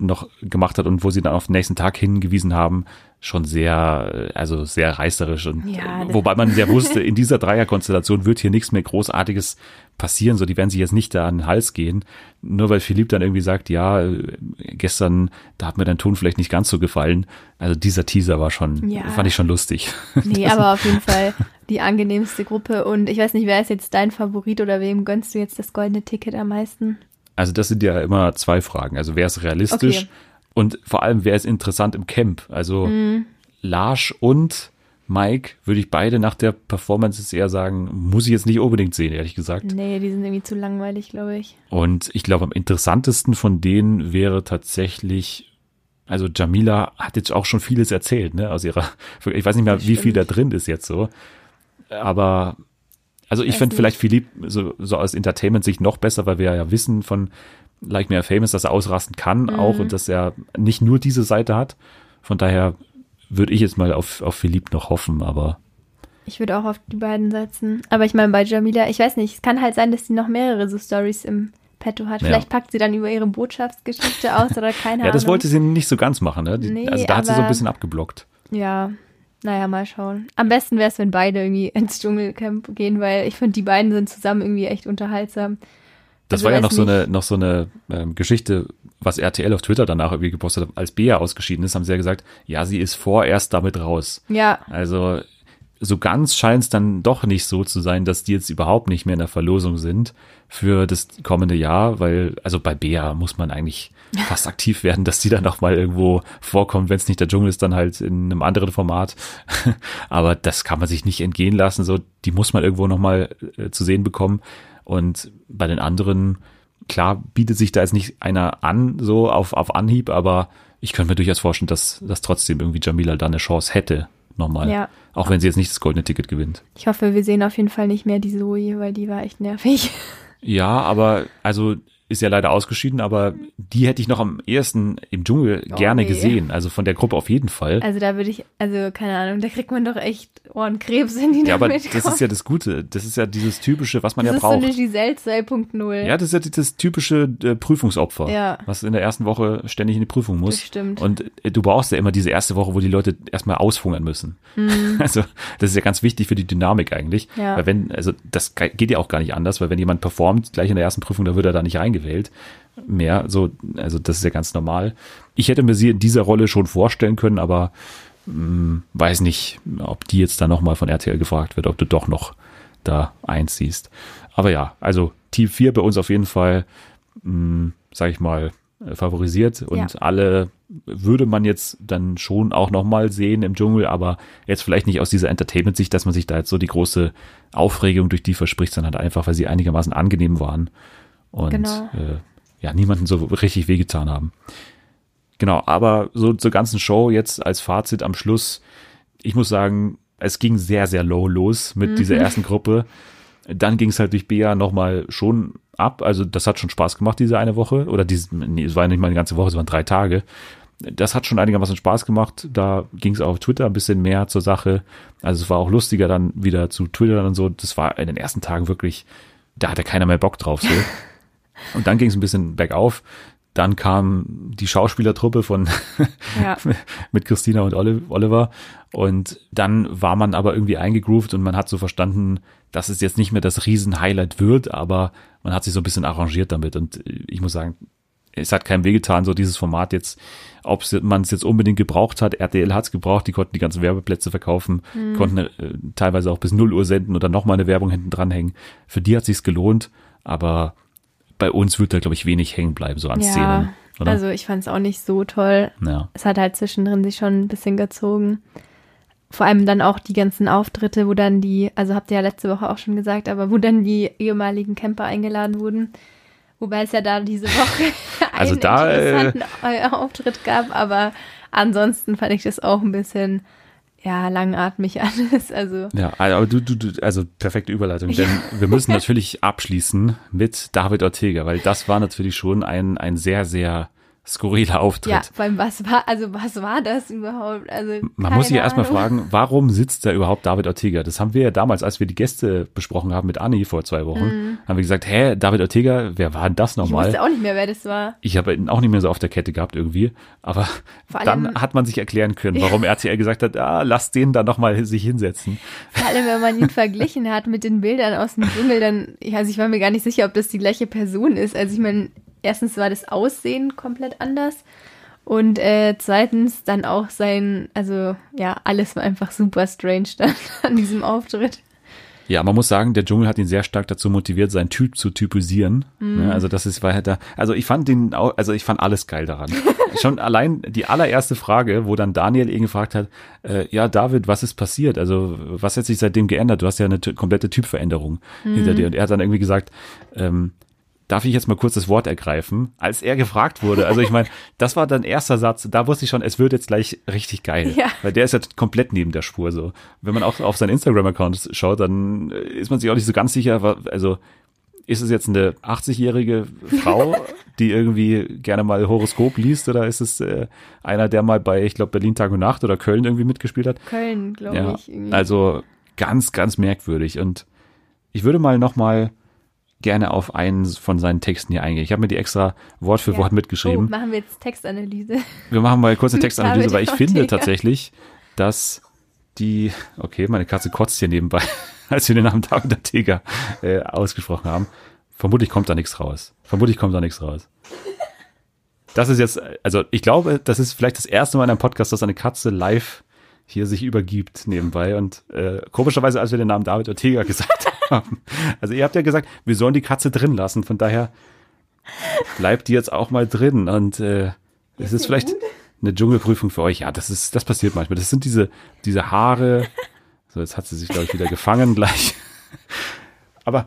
noch gemacht hat und wo sie dann auf den nächsten Tag hingewiesen haben, schon sehr, äh, also sehr reißerisch und Ja, äh, wobei man ja [laughs] wusste, in dieser Dreierkonstellation wird hier nichts mehr Großartiges passieren, so die werden sich jetzt nicht da an den Hals gehen, nur weil Philipp dann irgendwie sagt, ja, äh, gestern, da hat mir dein Ton vielleicht nicht ganz so gefallen. Also dieser Teaser war schon, Ja. fand ich schon lustig. Nee, [laughs] aber auf jeden Fall die angenehmste Gruppe. Und ich weiß nicht, wer ist jetzt dein Favorit oder wem gönnst du jetzt das goldene Ticket am meisten? Also das sind ja immer zwei Fragen. Also wer ist realistisch Okay. und vor allem wer ist interessant im Camp? Also Mhm. Lars und Mike würde ich beide nach der Performance jetzt eher sagen, muss ich jetzt nicht unbedingt sehen, ehrlich gesagt. Nee, die sind irgendwie zu langweilig, glaube ich. Und ich glaube, am interessantesten von denen wäre tatsächlich, also Jamila hat jetzt auch schon vieles erzählt, ne, aus ihrer, ich weiß nicht mehr, Das wie viel da drin ist jetzt so. Aber, also ich finde vielleicht Philipp so, so aus Entertainment-Sicht noch besser, weil wir ja wissen von Like Me or Famous, dass er ausrasten kann Mhm. auch und dass er nicht nur diese Seite hat. Von daher würde ich jetzt mal auf, auf Philipp noch hoffen, aber Ich würde auch auf die beiden setzen. Aber ich meine, bei Jamila, ich weiß nicht, es kann halt sein, dass sie noch mehrere so Stories im Petto hat. Ja. Vielleicht packt sie dann über ihre Botschaftsgeschichte aus oder [laughs] keine ja, Ahnung. das wollte sie nicht so ganz machen, ne? Die, Nee, also da hat sie so ein bisschen abgeblockt. Ja, naja, mal schauen. Am besten wäre es, wenn beide irgendwie ins Dschungelcamp gehen, weil ich finde, die beiden sind zusammen irgendwie echt unterhaltsam. Das Also war ja noch so eine, noch so eine ähm, Geschichte, was RTL auf Twitter danach irgendwie gepostet hat. Als Bea ausgeschieden ist, haben sie ja gesagt, ja, sie ist vorerst damit raus. Ja, Also so ganz scheint es dann doch nicht so zu sein, dass die jetzt überhaupt nicht mehr in der Verlosung sind für das kommende Jahr, weil, also bei Bea muss man eigentlich fast aktiv werden, dass die dann noch mal irgendwo vorkommt, wenn es nicht der Dschungel ist, dann halt in einem anderen Format. [laughs] Aber das kann man sich nicht entgehen lassen, so, die muss man irgendwo noch mal äh, zu sehen bekommen. Und bei den anderen, klar, bietet sich da jetzt nicht einer an, so auf, auf Anhieb, aber ich könnte mir durchaus vorstellen, dass, dass trotzdem irgendwie Jamila da eine Chance hätte, nochmal. Ja. Auch wenn sie jetzt nicht das goldene Ticket gewinnt. ich hoffe, wir sehen auf jeden Fall nicht mehr die Zoe, weil die war echt nervig. [laughs] Ja, aber also ist ja leider ausgeschieden, aber die hätte ich noch am ehesten im Dschungel Oh, gerne nee. gesehen. Also von der Gruppe auf jeden Fall. Also da würde ich, also keine Ahnung, da kriegt man doch echt Ohrenkrebs, wenn die ja, aber das ist ja das Gute. Das ist ja dieses typische, was man das ja ist so braucht. eine Giselle 2.0. ja, das ist ja das typische äh, Prüfungsopfer, Ja. was in der ersten Woche ständig in die Prüfung muss. Das stimmt. Und äh, du brauchst ja immer diese erste Woche, wo die Leute erstmal aushungern müssen. [laughs] Also das ist ja ganz wichtig für die Dynamik eigentlich. Mhm. Ja. Weil wenn, also das ge- geht ja auch gar nicht anders, weil wenn jemand performt, gleich in der ersten Prüfung, da wird er da nicht reingewählt. Mehr, so, also das ist ja ganz normal. Ich hätte mir sie in dieser Rolle schon vorstellen können, aber mh, weiß nicht, ob die jetzt dann nochmal von RTL gefragt wird, ob du doch noch da einziehst. Aber ja, also Team 4 bei uns auf jeden Fall, mh, sag ich mal, äh, favorisiert und Ja. alle würde man jetzt dann schon auch nochmal sehen im Dschungel, aber jetzt vielleicht nicht aus dieser Entertainment-Sicht, dass man sich da jetzt so die große Aufregung durch die verspricht, sondern einfach, weil sie einigermaßen angenehm waren und Genau. äh, ja, niemanden so richtig wehgetan haben. Genau, aber so zur ganzen Show jetzt als Fazit am Schluss, ich muss sagen, es ging sehr, sehr low los mit dieser ersten Gruppe. Dann ging es halt durch Bea nochmal schon ab. Also das hat schon Spaß gemacht, diese eine Woche. Oder diese, nee, es war ja nicht mal eine ganze Woche, es waren drei Tage. Das hat schon einigermaßen Spaß gemacht. Da ging es auf Twitter ein bisschen mehr zur Sache. Also es war auch lustiger dann wieder zu Twitter und so. Das war in den ersten Tagen wirklich, da hatte keiner mehr Bock drauf. So. [laughs] Und dann ging es ein bisschen bergauf. Dann kam die Schauspielertruppe von Ja. [laughs] mit Christina und Oli- Oliver. Und dann war man aber irgendwie eingegroovt und man hat so verstanden, dass es jetzt nicht mehr das Riesen-Highlight wird, aber man hat sich so ein bisschen arrangiert damit. Und ich muss sagen, es hat keinem wehgetan, so dieses Format jetzt, ob man es jetzt unbedingt gebraucht hat. RTL hat es gebraucht, die konnten die ganzen Werbeplätze verkaufen, konnten äh, teilweise auch bis 0 Uhr senden und dann nochmal eine Werbung hinten dranhängen. Für die hat sich's gelohnt, aber bei uns wird da, glaube ich, wenig hängen bleiben, so an Szenen. Ja, Oder? also ich fand es auch nicht so toll. ja. Es hat halt zwischendrin sich schon ein bisschen gezogen. Vor allem dann auch die ganzen Auftritte, wo dann die, also habt ihr ja letzte Woche auch schon gesagt, aber wo dann die ehemaligen Camper eingeladen wurden. Wobei es ja da diese Woche [laughs] [laughs] Also einen da, äh, interessanten äh, Auftritt gab, aber ansonsten fand ich das auch ein bisschen ja langatmig [laughs] alles. Also Ja, aber du, du, du also perfekte Überleitung, denn wir müssen [laughs] natürlich abschließen mit David Ortega, weil das war natürlich schon ein, ein sehr, sehr skurriler Auftritt. ja, allem was war also was war das überhaupt? Also Man muss sich erstmal fragen, warum sitzt da überhaupt David Ortega? Das haben wir ja damals, als wir die Gäste besprochen haben mit Anni vor zwei Wochen, haben wir gesagt, hä, David Ortega, wer war denn das Mhm. Ich nochmal? wusste auch nicht mehr, wer das war. Ich habe ihn auch nicht mehr so auf der Kette gehabt irgendwie, aber Vor dann allem- hat man sich erklären können, warum RTL gesagt hat, ah, lass den da nochmal sich hinsetzen. Vor allem, wenn man ihn verglichen hat mit den Bildern aus dem Dschungel, dann, also ich war mir gar nicht sicher, ob das die gleiche Person ist. Also ich meine, erstens war das Aussehen komplett anders und äh, zweitens dann auch sein, also ja, alles war einfach super strange dann [laughs] an diesem Auftritt. Ja, man muss sagen, der Dschungel hat ihn sehr stark dazu motiviert, seinen Typ zu typisieren. Mhm. Ja, also das ist weiter. Also ich fand den, au- also ich fand alles geil daran. [laughs] Schon allein die allererste Frage, wo dann Daniel ihn gefragt hat, äh, ja David, was ist passiert? Also was hat sich seitdem geändert? Du hast ja eine komplette Typveränderung Mhm. hinter dir. Und er hat dann irgendwie gesagt, ähm, Darf ich jetzt mal kurz das Wort ergreifen? Als er gefragt wurde, also ich meine, [laughs] das war dann erster Satz, da wusste ich schon, es wird jetzt gleich richtig geil. Ja. Weil der ist ja komplett neben der Spur so. Wenn man auch auf seinen Instagram-Account schaut, dann äh, ist man sich auch nicht so ganz sicher, also ist es jetzt eine 80-jährige Frau, [laughs] die irgendwie gerne mal Horoskop liest oder ist es äh, einer, der mal bei, ich glaube, Berlin Tag und Nacht oder Köln irgendwie mitgespielt hat? Köln, glaube Ja, ich. Irgendwie. also ganz, ganz merkwürdig. Und ich würde mal noch mal gerne auf einen von seinen Texten hier eingehen. Ich habe mir die extra Wort für Ja. Wort Oh, mitgeschrieben. machen wir jetzt Textanalyse. Wir machen mal kurz eine [laughs] Textanalyse, weil ich finde tatsächlich, dass die, okay, meine Katze kotzt hier nebenbei, [laughs] als wir den Namen David Ortega äh, ausgesprochen haben. Vermutlich kommt da nichts raus. Vermutlich kommt da nichts raus. Das ist jetzt, also ich glaube, das ist vielleicht das erste Mal in einem Podcast, dass eine Katze live hier sich übergibt nebenbei und äh, komischerweise, als wir den Namen David Ortega [laughs] gesagt haben. Also ihr habt ja gesagt, wir sollen die Katze drin lassen, von daher bleibt die jetzt auch mal drin und äh, es ist vielleicht eine Dschungelprüfung für euch. Ja, das ist, das passiert manchmal. Das sind diese, diese Haare. So, jetzt hat sie sich, glaube ich, wieder gefangen gleich. Aber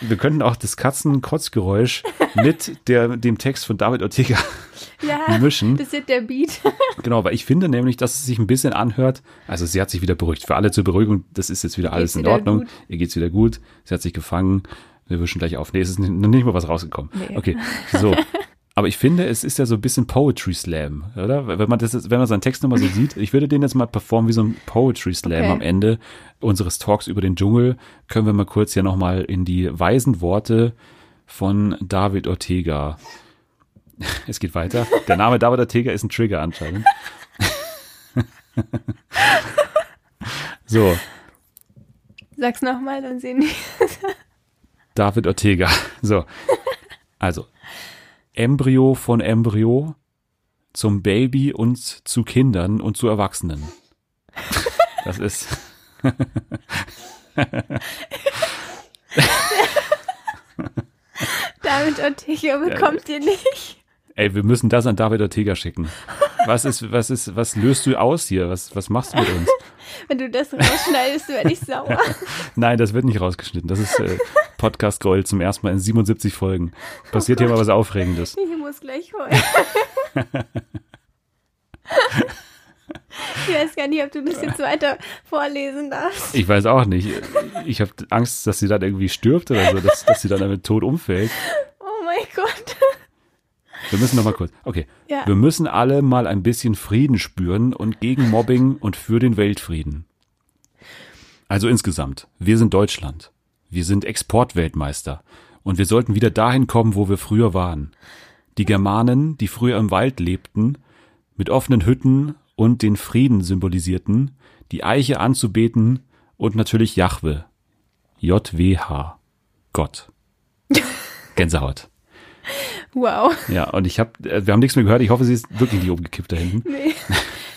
wir könnten auch das Katzenkotzgeräusch mit der, dem Text von David Ortega Ja, mischen. das wird der Beat. [laughs] Genau, weil ich finde nämlich, dass es sich ein bisschen anhört. Also sie hat sich wieder beruhigt. Für alle zur Beruhigung, das ist jetzt wieder alles geht's in wieder Ordnung. gut. Ihr geht's wieder gut. Sie hat sich gefangen. Wir wischen gleich auf. Nee, es ist nicht, noch nicht mal was rausgekommen. Nee. Okay, so. Aber ich finde, es ist ja so ein bisschen Poetry Slam, oder? Wenn man das, jetzt- wenn man seinen Text nochmal so sieht, ich würde den jetzt mal performen wie so ein Poetry Slam Okay. am Ende unseres Talks über den Dschungel. Können wir mal kurz hier nochmal in die weisen Worte von David Ortega. [laughs] Es geht weiter. Der Name David Ortega ist ein Trigger anscheinend. [laughs] so, Sag's nochmal, dann sehen die. David Ortega. So. Also, Embryo von Embryo zum Baby und zu Kindern und zu Erwachsenen. Das ist. [laughs] David Ortega bekommt ihr nicht. Ey, wir müssen das an David Ortega schicken. Was ist, was ist, was löst du aus hier? Was, was machst du mit uns? [laughs] Wenn du das rausschneidest, werde ich sauer. [laughs] Nein, das wird nicht rausgeschnitten. Das ist äh, Podcast Gold zum ersten Mal in 77 Folgen. Passiert hier mal was Aufregendes. Ich muss gleich heulen. [laughs] Ich weiß gar nicht, ob du das jetzt weiter vorlesen darfst. Ich weiß auch nicht. Ich habe Angst, dass sie dann irgendwie stirbt oder so, dass, dass sie dann damit tot umfällt. Wir müssen noch mal kurz. Okay. Ja. Wir müssen alle mal ein bisschen Frieden spüren und gegen Mobbing und für den Weltfrieden. Also insgesamt, wir sind Deutschland. Wir sind Exportweltmeister. Und wir sollten wieder dahin kommen, wo wir früher waren. Die Germanen, die früher im Wald lebten, mit offenen Hütten und den Frieden symbolisierten, die Eiche anzubeten und natürlich Jahwe. JWH. Gott. [laughs] Gänsehaut. Wow. Ja, und ich habe, wir haben nichts mehr gehört. Ich hoffe, sie ist wirklich nicht umgekippt da hinten. Nee.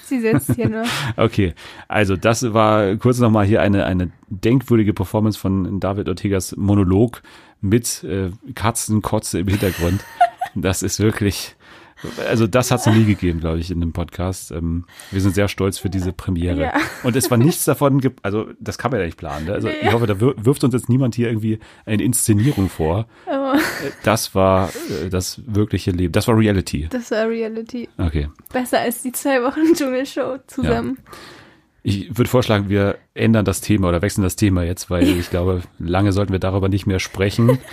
Sie sitzt hier nur. [laughs] Okay, also das war kurz nochmal hier eine, eine denkwürdige Performance von David Ortegas Monolog mit äh, Katzenkotze im Hintergrund. Das ist wirklich, Also das hat es noch nie gegeben, glaube ich, in dem Podcast. Ähm, wir sind sehr stolz für diese Premiere. Ja. Und es war nichts davon, also das kann man ja nicht planen. Ne? Also ich hoffe, da wir- wirft uns jetzt niemand hier irgendwie eine Inszenierung vor. Oh, Das war äh, das wirkliche Leben. Das war Reality. das war Reality. Okay. Besser als die zwei Wochen Dschungelshow zusammen. Ich würde vorschlagen, wir ändern das Thema oder wechseln das Thema jetzt, weil ich glaube, lange sollten wir darüber nicht mehr sprechen. [laughs]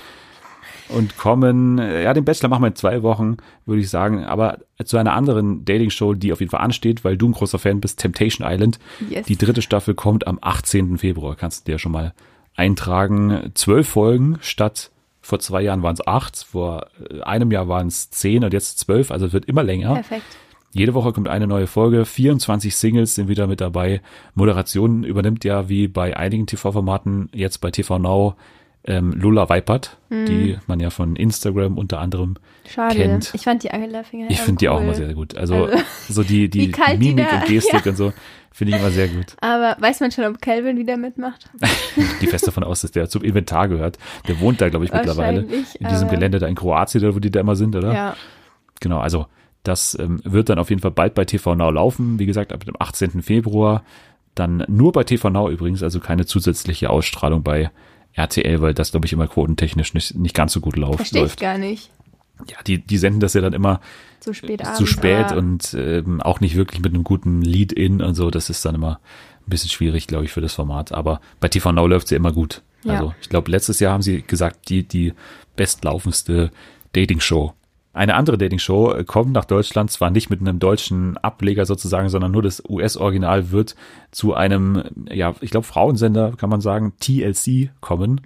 Und kommen, ja, den Bachelor machen wir in zwei Wochen, würde ich sagen, aber zu einer anderen Dating-Show, die auf jeden Fall ansteht, weil du ein großer Fan bist, Temptation Island. Yes. Die dritte Staffel kommt am 18. Februar, kannst du dir schon mal eintragen. Zwölf Folgen statt vor zwei Jahren waren es acht, vor äh, einem Jahr waren es zehn und jetzt zwölf, also es wird immer länger. Perfekt. Jede Woche kommt eine neue Folge. 24 Singles sind wieder mit dabei. Moderation übernimmt ja wie bei einigen TV-Formaten jetzt bei TV Now ähm, Lula Weipert, die man ja von Instagram unter anderem Schade. kennt. Ich fand die Angela Finger. Ich finde die auch cool. immer sehr gut. Also, Also, [laughs] so die, die Mimik und Gestik [laughs] und so finde ich immer sehr gut. Aber weiß man schon, ob Calvin wieder mitmacht? [laughs] Die fest davon aus, dass der zum Inventar gehört. Der wohnt da, glaube ich, mittlerweile. In diesem aber- Gelände da in Kroatien, da wo die da immer sind, oder? Ja. Genau, also das ähm, wird dann auf jeden Fall bald bei TV Now laufen. Wie gesagt, ab dem 18. Februar. Dann nur bei TV Now übrigens, also keine zusätzliche Ausstrahlung bei RTL, weil das, glaube ich, immer quotentechnisch nicht, nicht ganz so gut lauf, Verstehe ich läuft. gar nicht. Ja, die, die senden das ja dann immer So spät abends. zu spät aber und ähm, auch nicht wirklich mit einem guten Lead-In und so. Das ist dann immer ein bisschen schwierig, glaube ich, für das Format. Aber bei TV Now läuft sie immer gut. Ja. Also ich glaube, letztes Jahr haben sie gesagt, die, die bestlaufendste Dating-Show. Eine andere Dating-Show äh, kommt nach Deutschland, zwar nicht mit einem deutschen Ableger sozusagen, sondern nur das US-Original wird zu einem, ja, ich glaube, Frauensender, kann man sagen, TLC kommen.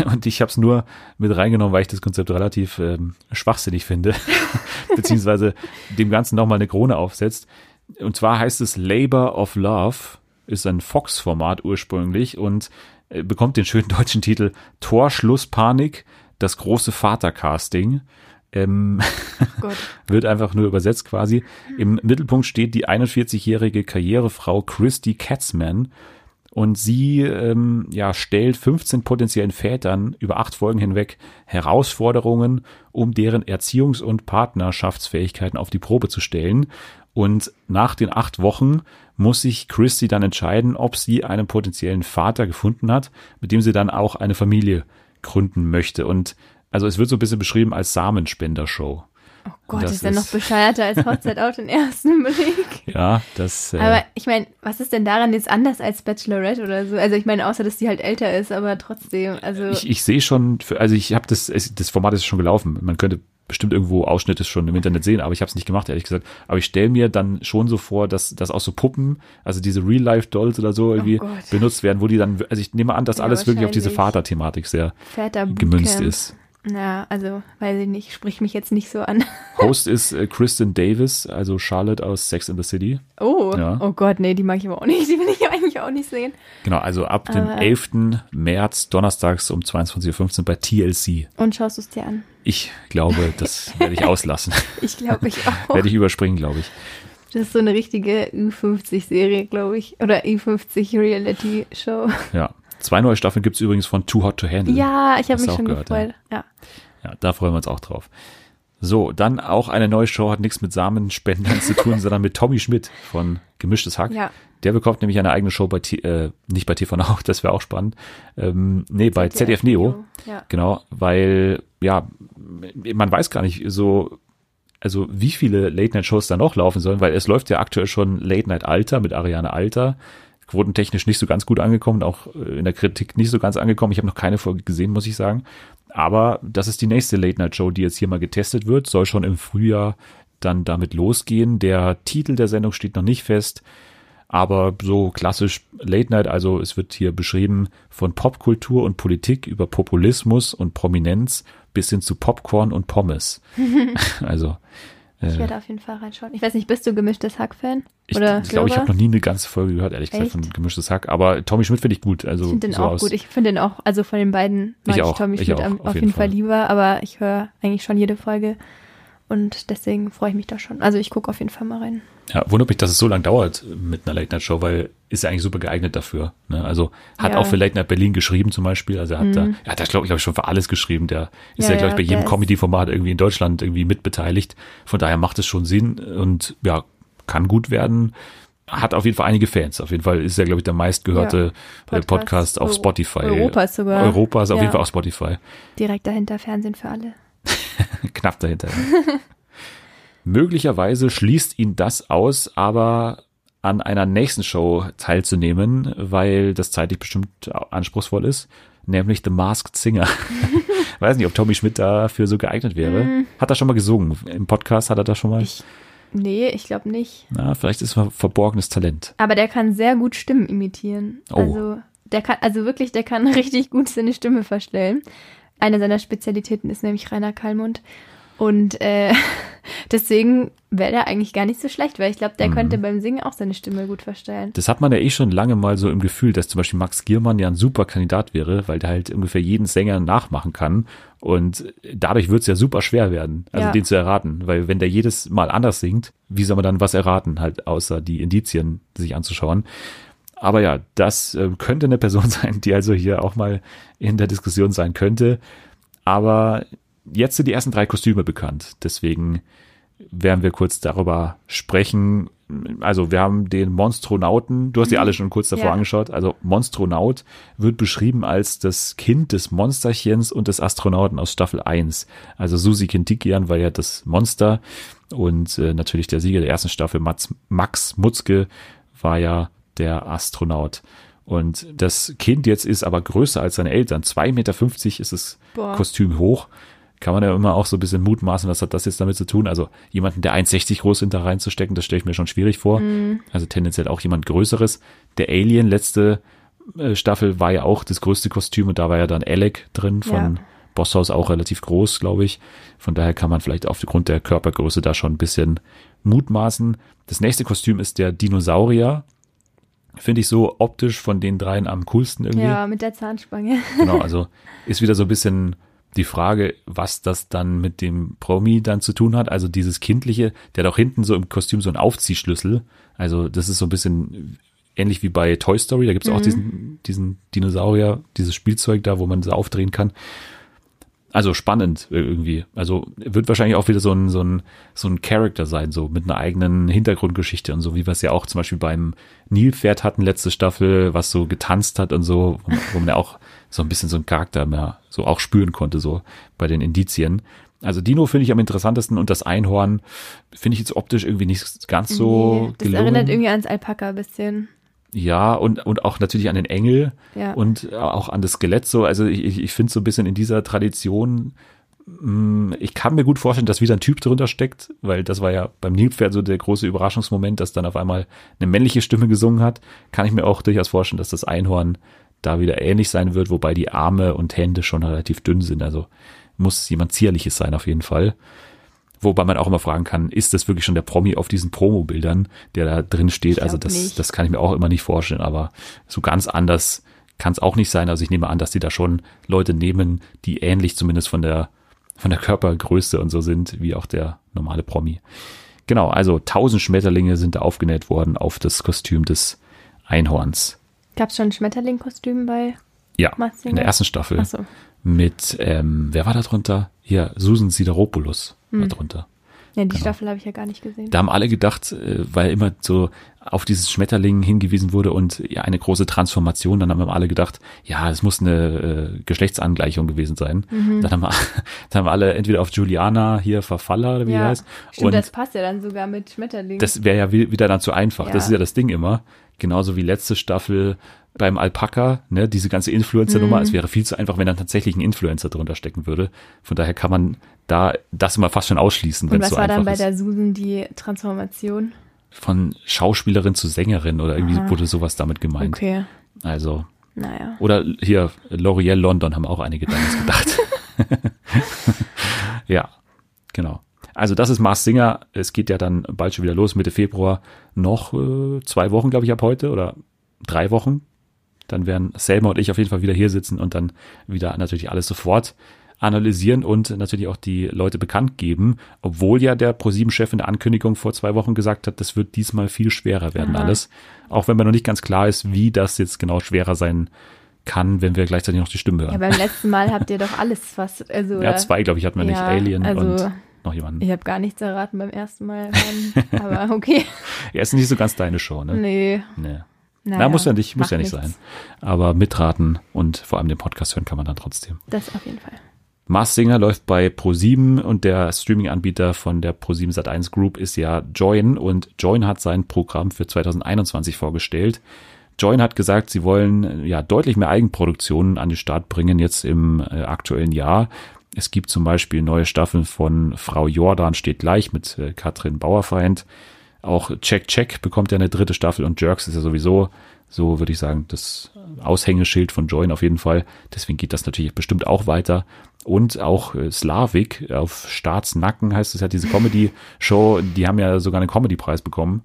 [laughs] Und ich habe es nur mit reingenommen, weil ich das Konzept relativ ähm, schwachsinnig finde, [laughs] beziehungsweise dem Ganzen nochmal eine Krone aufsetzt. Und zwar heißt es Labor of Love, ist ein Fox-Format ursprünglich und äh, bekommt den schönen deutschen Titel Torschlusspanik, das große Vatercasting. Ähm, [laughs] wird einfach nur übersetzt quasi. Im Mittelpunkt steht die 41-jährige Karrierefrau Christy Katzman und sie ähm, ja, stellt 15 potenziellen Vätern über acht Folgen hinweg Herausforderungen, um deren Erziehungs- und Partnerschaftsfähigkeiten auf die Probe zu stellen. Und nach den acht Wochen muss sich Christy dann entscheiden, ob sie einen potenziellen Vater gefunden hat, mit dem sie dann auch eine Familie gründen möchte. Und also es wird so ein bisschen beschrieben als Samenspendershow. Oh Gott, ist ja noch bescheuerter als Hochzeit auf den ersten [laughs] Blick. Ja, das. Äh, Aber ich meine, was ist denn daran jetzt anders als Bachelorette oder so? Also ich meine, außer dass die halt älter ist, aber trotzdem, also ich, ich sehe schon, also ich habe das, das Format ist schon gelaufen. Man könnte bestimmt irgendwo Ausschnitte schon im Internet sehen, aber ich habe es nicht gemacht, ehrlich gesagt. Aber ich stelle mir dann schon so vor, dass, dass auch so Puppen, also diese Real-Life-Dolls oder so irgendwie Oh benutzt werden, wo die dann, also ich nehme an, dass Ja, alles wirklich auf diese. Vater-Thematik sehr Väter gemünzt ist. Ja, also weiß ich nicht, sprich mich jetzt nicht so an. [laughs] Host ist äh, Kristen Davis, also Charlotte aus Sex in the City. Oh, Ja. oh Gott, nee, die mag ich aber auch nicht. [laughs] Die will ich eigentlich auch nicht sehen. Genau, also ab dem Aber- 11. März, donnerstags um 22.15 Uhr bei TLC. Und schaust du es dir an? Ich glaube, das [laughs] werde ich auslassen. Ich glaube, ich auch. werde ich überspringen, glaube ich. Das ist so eine richtige Ü50-Serie, glaube ich. Oder Ü50-Reality-Show. Ja. Zwei neue Staffeln gibt's übrigens von Too Hot to Handle. Ja, ich habe mich schon gehört, gefreut. Ja. Ja, da freuen wir uns auch drauf. So, dann auch eine neue Show, hat nichts mit Samenspendern zu tun, [laughs] sondern mit Tommy Schmidt von Gemischtes Hack. Ja. Der bekommt nämlich eine eigene Show bei, T äh, nicht bei TV Now, [laughs] das wäre auch spannend. Ähm, nee, bei ZDF, Neo. Ja. Genau, weil, ja, man weiß gar nicht so, also wie viele Late-Night-Shows da noch laufen sollen, weil es läuft ja aktuell schon Late-Night Alter mit Ariane Alter. Quotentechnisch nicht so ganz gut angekommen, auch äh, in der Kritik nicht so ganz angekommen. Ich habe noch keine Folge gesehen, muss ich sagen. Aber das ist die nächste Late-Night-Show, die jetzt hier mal getestet wird. Soll schon im Frühjahr dann damit losgehen. Der Titel der Sendung steht noch nicht fest. Aber so klassisch Late Night, also es wird hier beschrieben von Popkultur und Politik über Populismus und Prominenz bis hin zu Popcorn und Pommes. [laughs] also Ich äh, werde auf jeden Fall reinschauen. Ich weiß nicht, bist du gemischtes Hack-Fan? ich glaube, ich, glaub, ich habe noch nie eine ganze Folge gehört, ehrlich gesagt, Echt? von Gemischtes Hack. Aber Tommy Schmidt finde ich gut. Also Ich finde den so auch gut. Ich finde den auch, also von den beiden mag Ich ich, Tommy ich Schmidt auch, auf auf jeden jeden Fall Fall. lieber, aber ich höre eigentlich schon jede Folge und deswegen freue ich mich da schon. Also ich gucke auf jeden Fall mal rein. Ja, wundert mich, dass es so lange dauert mit einer Late-Night-Show, weil ist ja eigentlich super geeignet dafür. Ne? Also hat Ja. auch für Late Night Berlin geschrieben zum Beispiel. Also er hat da, er hat da glaube ich, glaub ich, schon für alles geschrieben. Der ist ja, Ja, glaube ich, bei jedem ist- Comedy-Format irgendwie in Deutschland irgendwie mitbeteiligt. Von daher macht es schon Sinn und ja, kann gut werden. Hat auf jeden Fall einige Fans. Auf jeden Fall ist er, glaube ich, der meistgehörte Ja. äh, Podcast, Podcast auf Euro- Spotify. Europas sogar. Europas auf Ja. jeden Fall auf Spotify. Direkt dahinter Fernsehen für alle. [laughs] Knapp dahinter. [laughs] Möglicherweise schließt ihn das aus, aber an einer nächsten Show teilzunehmen, weil das zeitlich bestimmt anspruchsvoll ist, nämlich The Masked Singer. [laughs] Weiß nicht, ob Tommy Schmidt dafür so geeignet wäre. Hat er schon mal gesungen? Im Podcast hat er das schon mal? Ich, nee, ich glaube nicht. Na, vielleicht ist er verborgenes Talent. Aber der kann sehr gut Stimmen imitieren. Oh. Also, der kann, also wirklich, der kann [laughs] richtig gut seine Stimme verstellen. Eine seiner Spezialitäten ist nämlich Rainer Kallmund. Und äh, [laughs] deswegen wäre der eigentlich gar nicht so schlecht, weil ich glaube, Mhm. der könnte beim Singen auch seine Stimme gut verstellen. Das hat man ja eh schon lange mal so im Gefühl, dass zum Beispiel Max Giermann ja ein super Kandidat wäre, weil der halt ungefähr jeden Sänger nachmachen kann. Und dadurch wird es ja super schwer werden, also Ja. den zu erraten. Weil wenn der jedes Mal anders singt, wie soll man dann was erraten, halt außer die Indizien sich anzuschauen. Aber ja, das äh, könnte eine Person [laughs] sein, die also hier auch mal in der Diskussion sein könnte. Aber jetzt sind die ersten drei Kostüme bekannt. Deswegen werden wir kurz darüber sprechen. Also wir haben den Monstronauten, du hast die alle schon kurz davor Ja. angeschaut. Also Monstronaut wird beschrieben als das Kind des Monsterchens und des Astronauten aus Staffel 1. Also Susi Kintikian war ja das Monster und äh, natürlich der Sieger der ersten Staffel, Mats, Max Mutzke, war ja der Astronaut. Und das Kind jetzt ist aber größer als seine Eltern. 2,50 Meter ist das Boah. Kostüm hoch. Kann man ja immer auch so ein bisschen mutmaßen, was hat das jetzt damit zu tun? Also jemanden, der 1,60 groß da reinzustecken, das stelle ich mir schon schwierig vor. Also tendenziell auch jemand Größeres. Der Alien letzte äh, Staffel war ja auch das größte Kostüm und da war ja dann Alec drin von Ja. Bosshaus auch relativ groß, glaube ich. Von daher kann man vielleicht aufgrund der Körpergröße da schon ein bisschen mutmaßen. Das nächste Kostüm ist der Dinosaurier. Finde ich so optisch von den dreien am coolsten irgendwie. Ja, mit der Zahnspange. Genau, also [laughs] ist wieder so ein bisschen die Frage, was das dann mit dem Promi dann zu tun hat. Also dieses Kindliche, der hat auch hinten so im Kostüm so einen Aufziehschlüssel. Also das ist so ein bisschen ähnlich wie bei Toy Story. Da gibt es auch diesen, diesen Dinosaurier, dieses Spielzeug da, wo man so aufdrehen kann. Also spannend irgendwie. Also wird wahrscheinlich auch wieder so ein, so ein, so ein Charakter sein, so mit einer eigenen Hintergrundgeschichte und so, wie wir es ja auch zum Beispiel beim Nilpferd hatten, letzte Staffel, was so getanzt hat und so, wo man ja auch so ein bisschen so einen Charakter mehr so auch spüren konnte, so bei den Indizien. Also Dino finde ich am interessantesten und das Einhorn finde ich jetzt optisch irgendwie nicht ganz so Nee, das gelungen. erinnert irgendwie ans Alpaka ein bisschen. Ja, und, und auch natürlich an den Engel Ja. und auch an das Skelett so. Also ich, ich, ich finde so ein bisschen in dieser Tradition, mh, ich kann mir gut vorstellen, dass wieder ein Typ drunter steckt, weil das war ja beim Nilpferd so der große Überraschungsmoment, dass dann auf einmal eine männliche Stimme gesungen hat. Kann ich mir auch durchaus vorstellen, dass das Einhorn da wieder ähnlich sein wird, wobei die Arme und Hände schon relativ dünn sind. Also muss jemand Zierliches sein auf jeden Fall. Wobei man auch immer fragen kann, ist das wirklich schon der Promi auf diesen Promo-Bildern, der da drin steht? Also das, nicht. das kann ich mir auch immer nicht vorstellen, aber so ganz anders kann es auch nicht sein. Also ich nehme an, dass die da schon Leute nehmen, die ähnlich zumindest von der, von der Körpergröße und so sind, wie auch der normale Promi. Genau, also tausend Schmetterlinge sind da aufgenäht worden auf das Kostüm des Einhorns. Gab es schon ein Schmetterling-Kostüm bei Ja, Masked in der ersten Staffel Ach so. mit, ähm, wer war da drunter? Hier, Susan Sideropoulos war drunter. Ja, die Genau. Staffel habe ich ja gar nicht gesehen. Da haben alle gedacht, äh, weil immer so auf dieses Schmetterling hingewiesen wurde und ja eine große Transformation, dann haben alle gedacht, ja, es muss eine äh, Geschlechtsangleichung gewesen sein. Mhm. Dann, haben wir, [laughs] dann haben wir alle entweder auf Juliana hier Verfaller oder wie die ja, heißt. stimmt, und das passt ja dann sogar mit Schmetterling. das wäre ja wi- wieder dann zu einfach. Das Ja. ist ja das Ding immer. Genauso wie letzte Staffel beim Alpaka, ne, diese ganze Influencer-Nummer. Mhm. Es wäre viel zu einfach, wenn dann tatsächlich ein Influencer drunter stecken würde. Von daher kann man da das immer fast schon ausschließen, wenn Und es was so war dann bei ist. der Susan die Transformation? Von Schauspielerin zu Sängerin oder irgendwie Aha. wurde sowas damit gemeint. Okay, Also, naja. oder hier, L'Oreal London haben auch einige damals gedacht. [laughs] [laughs] ja, genau. Also das ist Mars Singer. Es geht ja dann bald schon wieder los, Mitte Februar. Noch äh, zwei Wochen, glaube ich, ab heute oder drei Wochen. Dann werden Selma und ich auf jeden Fall wieder hier sitzen und dann wieder natürlich alles sofort analysieren und natürlich auch die Leute bekannt geben, obwohl ja der ProSieben-Chef in der Ankündigung vor zwei Wochen gesagt hat, das wird diesmal viel schwerer werden Aha. alles. Auch wenn mir noch nicht ganz klar ist, wie das jetzt genau schwerer sein kann, wenn wir gleichzeitig noch die Stimme Ja, hören. beim letzten Mal habt ihr doch alles fast. Also, Ja, zwei, glaube ich, hatten wir nicht. Ja, Alien also- und noch jemanden. Ich habe gar nichts erraten beim ersten Mal. [laughs] hören, aber okay. [laughs] Ja, ist nicht so ganz deine Show, ne? Nee. Nee. Naja, Na, muss ja nicht, muss ja nicht nichts. sein. Aber mitraten und vor allem den Podcast hören kann man dann trotzdem. Das auf jeden Fall. Mars Singer läuft bei Pro7 und der Streaming-Anbieter von der Pro7 Sat1 Group ist ja Join und Join hat sein Programm für 2021 vorgestellt. Join hat gesagt, sie wollen ja deutlich mehr Eigenproduktionen an den Start bringen jetzt im äh, aktuellen Jahr. Es gibt zum Beispiel neue Staffeln von Frau Jordan steht gleich mit äh, Katrin Bauerfeind. Auch Check Check bekommt ja eine dritte Staffel und Jerks ist ja sowieso, so würde ich sagen, das Aushängeschild von Join auf jeden Fall. Deswegen geht das natürlich bestimmt auch weiter. Und auch äh, Slavik auf Staatsnacken heißt es ja, diese Comedy-Show, die haben ja sogar einen Comedy-Preis bekommen.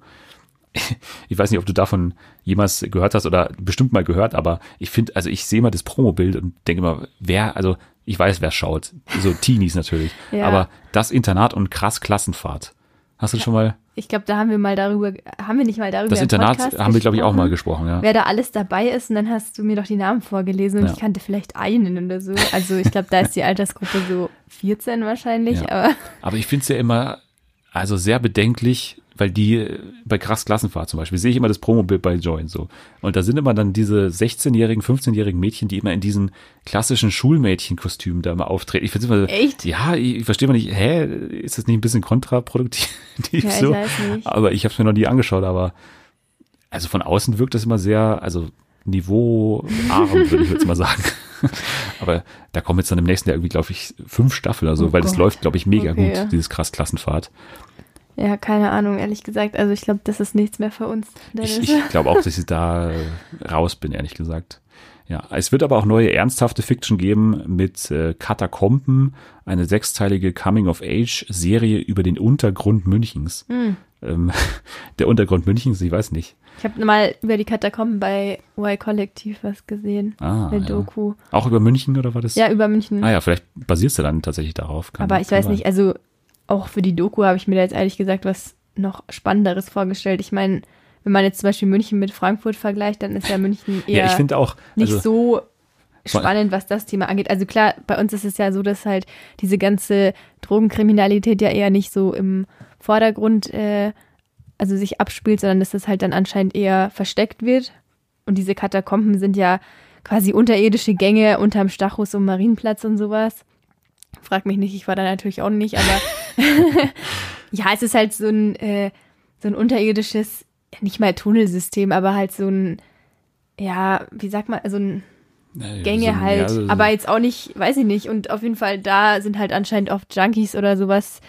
[laughs] Ich weiß nicht, ob du davon jemals gehört hast oder bestimmt mal gehört, aber ich finde, also ich sehe mal das Promobild und denke immer, wer, also ich weiß, wer schaut. So Teenies natürlich. [laughs] Ja. Aber das Internat und krass Klassenfahrt. Hast du schon mal? Ich glaube, da haben wir mal darüber, haben wir nicht mal darüber Das Internat Podcast haben wir, glaube ich, auch mal gesprochen? ja. Wer da alles dabei ist und dann hast du mir doch die Namen vorgelesen und Ja. ich kannte vielleicht einen oder so. Also ich glaube, da ist die Altersgruppe so 14 wahrscheinlich, aber Aber ich finde es ja immer, also sehr bedenklich, weil die äh, bei krass Klassenfahrt zum Beispiel sehe ich immer das Promobild bei Join so. Und da sind immer dann diese 16-jährigen, 15-jährigen Mädchen, die immer in diesen klassischen Schulmädchenkostümen da immer auftreten. Ich finde immer so, Echt? Ja, ich, ich verstehe mal nicht, hä, ist das nicht ein bisschen kontraproduktiv [laughs] Ja, ich so? weiß nicht. Aber ich habe es mir noch nie angeschaut, aber also von außen wirkt das immer sehr, also niveauarm, würde ich jetzt mal sagen. [laughs] Aber da kommen jetzt dann im nächsten Jahr irgendwie, glaube ich, fünf Staffeln oder so, Oh weil das Gott. läuft, glaube ich, mega Okay, gut, dieses krass Klassenfahrt. Ja, keine Ahnung, ehrlich gesagt. Also ich glaube, das ist nichts mehr für uns. Ich, Dennis. ich glaube auch, dass ich da raus bin, ehrlich gesagt. Ja, es wird aber auch neue ernsthafte Fiction geben mit äh, Katakomben, eine sechsteilige Coming-of-Age-Serie über den Untergrund Münchens. Hm. Ähm, [laughs] der Untergrund Münchens, ich weiß nicht. Ich habe mal über die Katakomben bei Y-Kollektiv was gesehen. Ah, eine ja. Doku. Auch über München oder war das? Ja, über München. Ah ja, vielleicht basierst du dann tatsächlich darauf. Kann- Aber ich weiß sein. nicht, also auch für die Doku habe ich mir da jetzt ehrlich gesagt was noch Spannenderes vorgestellt. Ich meine, wenn man jetzt zum Beispiel München mit Frankfurt vergleicht, dann ist ja München eher Ja, auch, nicht also, so spannend, was das Thema angeht. Also klar, bei uns ist es ja so, dass halt diese ganze Drogenkriminalität ja eher nicht so im Vordergrund äh, also sich abspielt, sondern dass das halt dann anscheinend eher versteckt wird. Und diese Katakomben sind ja quasi unterirdische Gänge unterm Stachus und Marienplatz und sowas. Frag mich nicht, ich war da natürlich auch nicht, aber [laughs] [laughs] ja, es ist halt so ein, äh, so ein unterirdisches, nicht mal Tunnelsystem, aber halt so ein, ja, wie sagt man, so ein äh, Gänge so, halt, ja, so- aber jetzt auch nicht, weiß ich nicht. Und auf jeden Fall, da sind halt anscheinend oft Junkies oder sowas.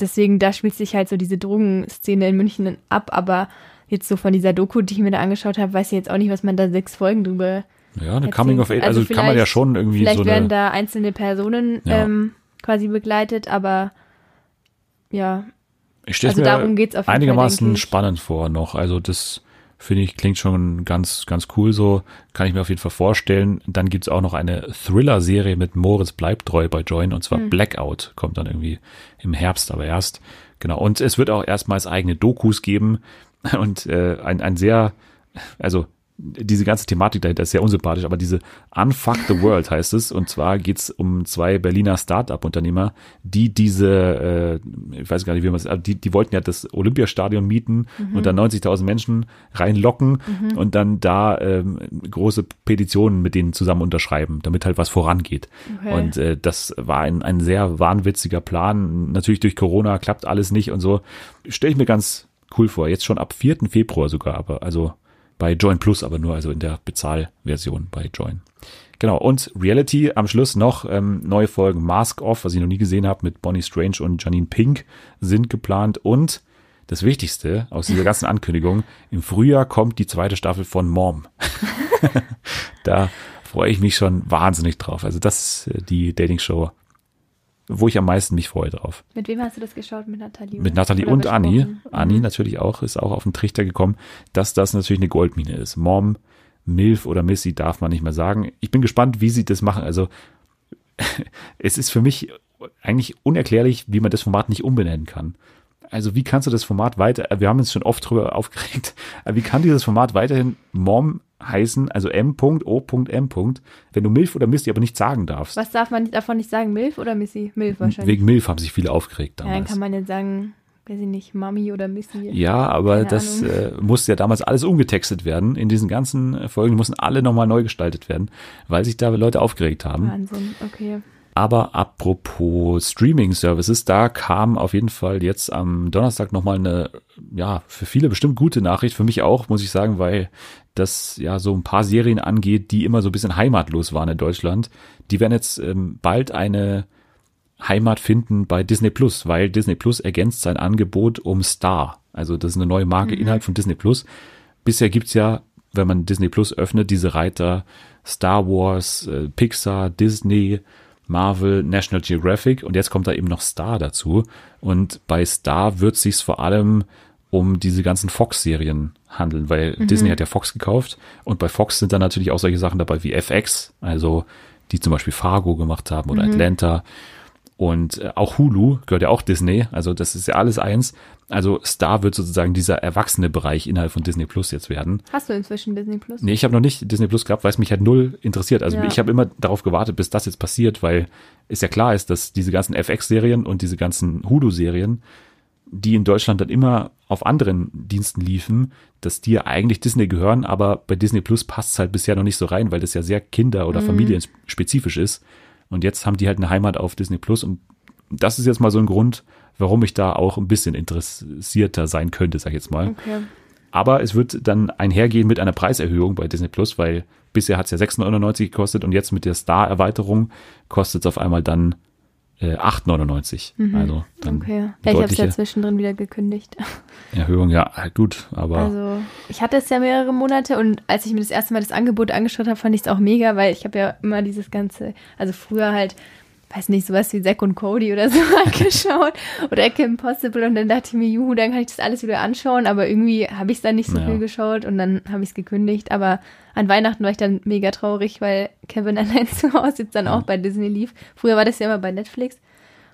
Deswegen, da spielt sich halt so diese Drogenszene in München ab. Aber jetzt so von dieser Doku, die ich mir da angeschaut habe, weiß ich jetzt auch nicht, was man da sechs Folgen drüber ja, eine Coming of. Age, also, kann man ja vielleicht- schon irgendwie Vielleicht so werden eine, da einzelne Personen Ja. ähm, quasi begleitet, aber ja, ich stelle also mir darum geht's auf jeden Fall, einigermaßen ich. spannend vor noch. Also das finde ich klingt schon ganz ganz cool so, kann ich mir auf jeden Fall vorstellen. Dann gibt's auch noch eine Thriller-Serie mit Moritz bleibt treu bei Join und Hm. zwar Blackout kommt dann irgendwie im Herbst, aber erst genau. Und es wird auch erstmals eigene Dokus geben [laughs] und äh, ein ein sehr also diese ganze Thematik dahinter ist sehr unsympathisch, aber diese Unfuck the World heißt es. Und zwar geht's um zwei Berliner Start-up-Unternehmer, die diese, äh, ich weiß gar nicht, wie man es, die, die wollten ja das Olympiastadion mieten und dann 90.000 Menschen reinlocken und dann da ähm, große Petitionen mit denen zusammen unterschreiben, damit halt was vorangeht. Okay. Und äh, das war ein, ein sehr wahnwitziger Plan. Natürlich durch Corona klappt alles nicht und so. Stelle ich mir ganz cool vor. Jetzt schon ab 4. Februar sogar, aber also bei Join Plus, aber nur also in der Bezahlversion bei Join. Genau, und Reality am Schluss noch ähm, neue Folgen Mask Off, was ich noch nie gesehen habe, mit Bonnie Strange und Janine Pink sind geplant. Und das Wichtigste aus dieser ganzen Ankündigung, im Frühjahr kommt die zweite Staffel von Mom. [laughs] da freue ich mich schon wahnsinnig drauf. Also das ist äh, die Dating-Show, wo ich am meisten mich freue drauf. mit wem hast du das geschaut? Mit Nathalie? Mit? Nathalie und Anni. Anni Mhm. natürlich auch, ist auch auf den Trichter gekommen, dass das natürlich eine Goldmine ist. Mom, Milf oder Missy darf man nicht mehr sagen. Ich bin gespannt, wie sie das machen. Also [laughs] es ist für mich eigentlich unerklärlich, wie man das Format nicht umbenennen kann. Also wie kannst du das Format weiter, wir haben uns schon oft drüber [laughs] aufgeregt, aber wie kann dieses Format weiterhin Mom heißen, also M.O.M. wenn du Milf oder Misty aber nicht sagen darfst? Was darf man davon nicht sagen? Milf oder Missy? Milf wahrscheinlich. Wegen Milf haben sich viele aufgeregt ja, dann damals. kann man jetzt sagen, weiß ich nicht, Mami oder Missy. Ja, aber Keine das äh, musste ja damals alles umgetextet werden. In diesen ganzen äh, Folgen mussten alle nochmal neu gestaltet werden, weil sich da Leute aufgeregt haben. Wahnsinn, okay. Aber apropos Streaming-Services, da kam auf jeden Fall jetzt am Donnerstag nochmal eine, ja, für viele bestimmt gute Nachricht, für mich auch, muss ich sagen, weil das ja so ein paar Serien angeht, die immer so ein bisschen heimatlos waren in Deutschland. Die werden jetzt ähm, bald eine Heimat finden bei Disney Plus, weil Disney Plus ergänzt sein Angebot um Star. Also das ist eine neue Marke innerhalb von Disney Plus. Bisher gibt's ja, wenn man Disney Plus öffnet, diese Reiter Star Wars, äh, Pixar, Disney, Marvel, National Geographic und jetzt kommt da eben noch Star dazu. Und bei Star wird sich's vor allem um diese ganzen Fox-Serien handeln, weil Disney hat ja Fox gekauft und bei Fox sind dann natürlich auch solche Sachen dabei wie FX, also die zum Beispiel Fargo gemacht haben oder Atlanta. Und äh, auch Hulu gehört ja auch Disney, also das ist ja alles eins. Also Star wird sozusagen dieser erwachsene Bereich innerhalb von Disney Plus jetzt werden. Hast du inzwischen Disney Plus? Nee, ich habe noch nicht Disney Plus gehabt, weil es mich halt null interessiert. Also Ja. ich habe immer darauf gewartet, bis das jetzt passiert, weil es ja klar ist, dass diese ganzen FX-Serien und diese ganzen Hulu-Serien, die in Deutschland dann immer auf anderen Diensten liefen, dass die ja eigentlich Disney gehören, aber bei Disney Plus passt es halt bisher noch nicht so rein, weil das ja sehr kinder- oder familienspezifisch ist. Und jetzt haben die halt eine Heimat auf Disney Plus und das ist jetzt mal so ein Grund, warum ich da auch ein bisschen interessierter sein könnte, sag ich jetzt mal. Okay. Aber es wird dann einhergehen mit einer Preiserhöhung bei Disney Plus, weil bisher hat es ja 6,99 gekostet und jetzt mit der Star-Erweiterung kostet es auf einmal dann äh, 8,99. Also dann Okay. Ja, ich habe es ja zwischendrin wieder gekündigt. Erhöhung. Ja, gut, aber Also ich hatte es ja mehrere Monate und als ich mir das erste Mal das Angebot angeschaut habe, fand ich es auch mega, weil ich habe ja immer dieses ganze, also früher halt, weiß nicht, sowas wie Zack und Cody oder so [laughs] angeschaut oder Kim Possible und dann dachte ich mir, juhu, dann kann ich das alles wieder anschauen, aber irgendwie habe ich es dann nicht so Ja. viel geschaut und dann habe ich es gekündigt, aber an Weihnachten war ich dann mega traurig, weil Kevin [laughs] allein zu Hause jetzt dann auch bei Disney lief. Früher war das ja immer bei Netflix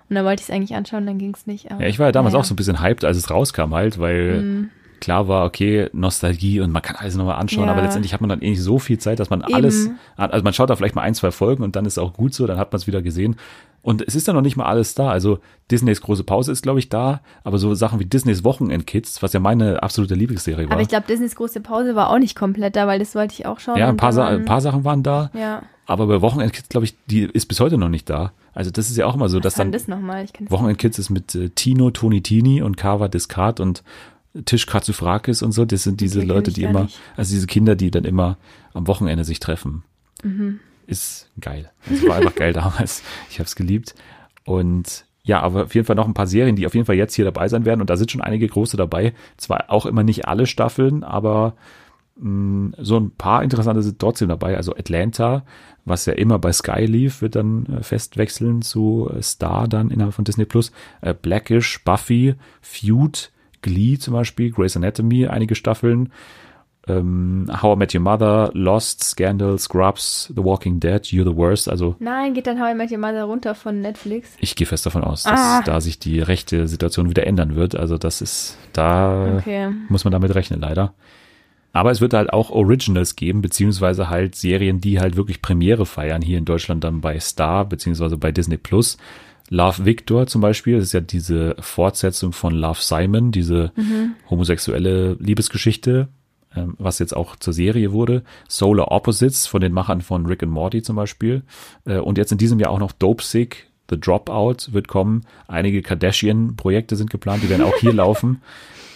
und da wollte ich es eigentlich anschauen, dann ging es nicht. ja, ich war ja damals naja. auch so ein bisschen hyped, als es rauskam halt, weil Mhm. Klar war, okay, Nostalgie und man kann alles nochmal anschauen, Ja. aber letztendlich hat man dann eh nicht so viel Zeit, dass man Eben. alles, also man schaut da vielleicht mal ein, zwei Folgen und dann ist auch gut so, dann hat man es wieder gesehen. Und es ist dann noch nicht mal alles da. Also Disneys große Pause ist, glaube ich, da, aber so Sachen wie Disneys Wochenendkids, was ja meine absolute Lieblingsserie war. Aber ich glaube, Disneys große Pause war auch nicht komplett da, weil das wollte ich auch schauen. ja, ein paar, Sa ein paar Sachen waren da, Ja, aber bei Wochenendkids, glaube ich, die ist bis heute noch nicht da. Also das ist ja auch immer so, was dass dann das? Ich Wochenendkids ist mit äh, Tino, Toni Tini und Kava Discard und Tisch Katsufrakis und so. Das sind diese Leute, die immer, nicht. also diese Kinder, die dann immer am Wochenende sich treffen. Mhm. Ist geil. Es war einfach geil [laughs] damals. Ich habe es geliebt. Und ja, aber auf jeden Fall noch ein paar Serien, die auf jeden Fall jetzt hier dabei sein werden. Und da sind schon einige große dabei. Zwar auch immer nicht alle Staffeln, aber mh, so ein paar interessante sind trotzdem dabei. Also Atlanta, was ja immer bei Sky lief, wird dann äh, fest wechseln zu äh, Star dann innerhalb von Disney Plus. Äh, Blackish, Buffy, Feud, Glee zum Beispiel, Grey's Anatomy, einige Staffeln. Ähm, How I Met Your Mother, Lost, Scandal, Scrubs, The Walking Dead, You're the Worst. Also Nein, geht dann How I Met Your Mother runter von Netflix. ich gehe fest davon aus, dass Ah. da sich die rechte Situation wieder ändern wird. Also das ist, da Okay. muss man damit rechnen, leider. Aber es wird halt auch Originals geben, beziehungsweise halt Serien, die halt wirklich Premiere feiern, hier in Deutschland dann bei Star, beziehungsweise bei Disney Plus. Love Victor zum Beispiel, das ist ja diese Fortsetzung von Love Simon, diese homosexuelle Liebesgeschichte, ähm, was jetzt auch zur Serie wurde. Solar Opposites von den Machern von Rick and Morty zum Beispiel. Äh, und jetzt in diesem Jahr auch noch Dope Sick, The Dropout wird kommen. Einige Kardashian-Projekte sind geplant, die werden auch hier [laughs] laufen.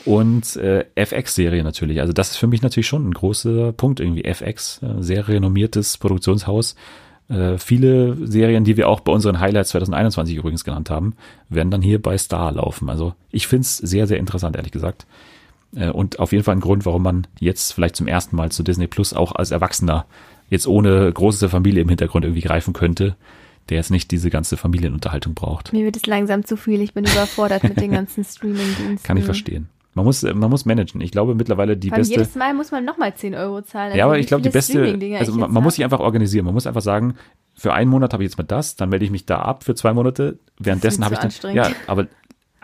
Und äh, FX-Serie natürlich. Also das ist für mich natürlich schon ein großer Punkt irgendwie. FX, äh, sehr renommiertes Produktionshaus. Äh, viele Serien, die wir auch bei unseren Highlights 2021 übrigens genannt haben, werden dann hier bei Star laufen. Also ich find's sehr, sehr interessant, ehrlich gesagt. Äh, und auf jeden Fall ein Grund, warum man jetzt vielleicht zum ersten Mal zu Disney Plus auch als Erwachsener jetzt ohne große Familie im Hintergrund irgendwie greifen könnte, der jetzt nicht diese ganze Familienunterhaltung braucht. Mir wird es langsam zu viel. Ich bin [laughs] überfordert mit den ganzen Streaming-Diensten. Kann ich verstehen. Man muss, man muss managen. Ich glaube mittlerweile die Vor beste. jedes Mal muss man nochmal 10 Euro zahlen. ja, Also aber wie ich glaube, die beste, also man, man muss sich einfach organisieren. Man muss einfach sagen, für einen Monat habe ich jetzt mal das, dann melde ich mich da ab für zwei Monate. Währenddessen habe ich dann, ja, aber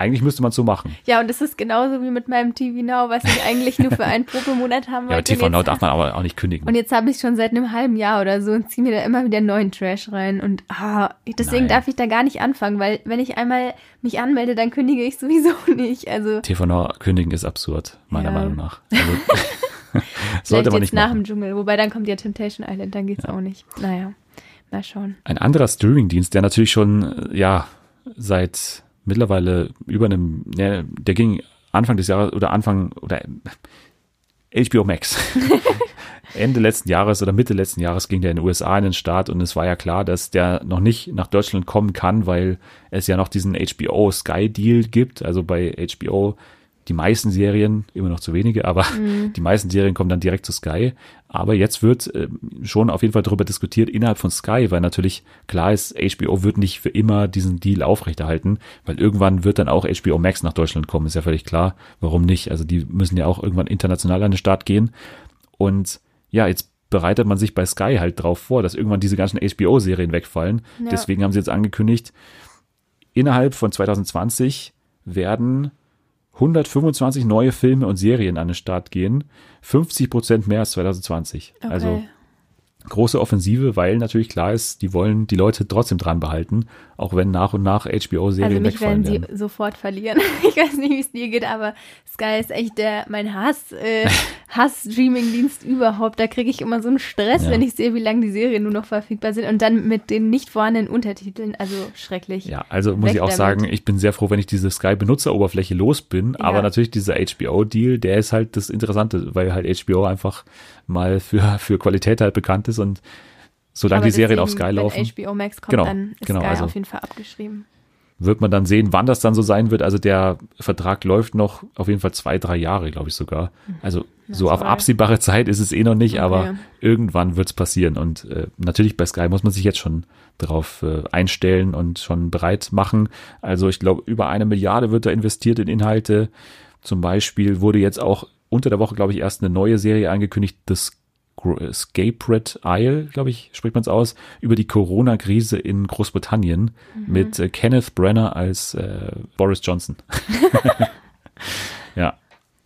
eigentlich müsste man es so machen. Ja, und das ist genauso wie mit meinem TV Now, was ich eigentlich nur für einen [laughs] Probemonat haben Ja, aber wollte. TV und Now darf man aber auch nicht kündigen. und jetzt habe ich schon seit einem halben Jahr oder so und ziehe mir da immer wieder neuen Trash rein. Und ah, deswegen Nein. darf ich da gar nicht anfangen, weil wenn ich einmal mich anmelde, dann kündige ich sowieso [laughs] nicht. Also TV Now kündigen ist absurd, meiner Ja. Meinung nach. [laughs] Also, sollte man nicht nach machen. dem Dschungel. Wobei dann kommt ja Temptation Island, dann geht's auch nicht. Naja, mal schauen. Ein anderer Streamingdienst, der natürlich schon, äh, ja, seit mittlerweile über einem, ja, der ging Anfang des Jahres oder Anfang oder HBO Max. [laughs] Ende letzten Jahres oder Mitte letzten Jahres ging der in den USA in den Start und es war ja klar, dass der noch nicht nach Deutschland kommen kann, weil es ja noch diesen HBO Sky Deal gibt. Also bei HBO die meisten Serien, immer noch zu wenige, aber [laughs] die meisten Serien kommen dann direkt zu Sky. Aber jetzt wird äh, schon auf jeden Fall darüber diskutiert innerhalb von Sky, weil natürlich klar ist, HBO wird nicht für immer diesen Deal aufrechterhalten, weil irgendwann wird dann auch HBO Max nach Deutschland kommen, ist ja völlig klar. Warum nicht? Also die müssen ja auch irgendwann international an den Start gehen. Und ja, jetzt bereitet man sich bei Sky halt drauf vor, dass irgendwann diese ganzen HBO-Serien wegfallen. Ja. Deswegen haben sie jetzt angekündigt, innerhalb von 2020 werden 125 neue Filme und Serien an den Start gehen. 50 Prozent mehr als 2020. Okay. Also große Offensive, weil natürlich klar ist, die wollen die Leute trotzdem dran behalten, auch wenn nach und nach HBO-Serien Also mich wegfallen werden sie werden. sofort verlieren. [laughs] Ich weiß nicht, wie es dir geht, aber Sky ist echt der mein Hass, äh, [laughs] Hass-Streaming-Dienst überhaupt. Da kriege ich immer so einen Stress, Ja. wenn ich sehe, wie lange die Serien nur noch verfügbar sind und dann mit den nicht vorhandenen Untertiteln. Also schrecklich. Ja, also muss Weg ich auch damit. sagen, ich bin sehr froh, wenn ich diese Sky-Benutzeroberfläche los bin. Ja. Aber natürlich dieser HBO-Deal, der ist halt das Interessante, weil halt HBO einfach mal für, für Qualität halt bekannt ist und solange die Serien auf Sky laufen, Wenn HBO Max kommt, Genau, dann ist genau, Sky also- auf jeden Fall abgeschrieben. wird man dann sehen, wann das dann so sein wird. Also der Vertrag läuft noch auf jeden Fall zwei, drei Jahre, glaube ich sogar. Also so auf absehbare Zeit ist es eh noch nicht, Okay. aber irgendwann wird es passieren. Und äh, natürlich bei Sky muss man sich jetzt schon drauf äh, einstellen und schon bereit machen. Also ich glaube, über eine Milliarde wird da investiert in Inhalte. Zum Beispiel wurde jetzt auch unter der Woche, glaube ich, erst eine neue Serie angekündigt, das Scapered Isle, glaube ich, spricht man es aus, über die Corona-Krise in Großbritannien mit äh, Kenneth Brenner als äh, Boris Johnson. [laughs] ja,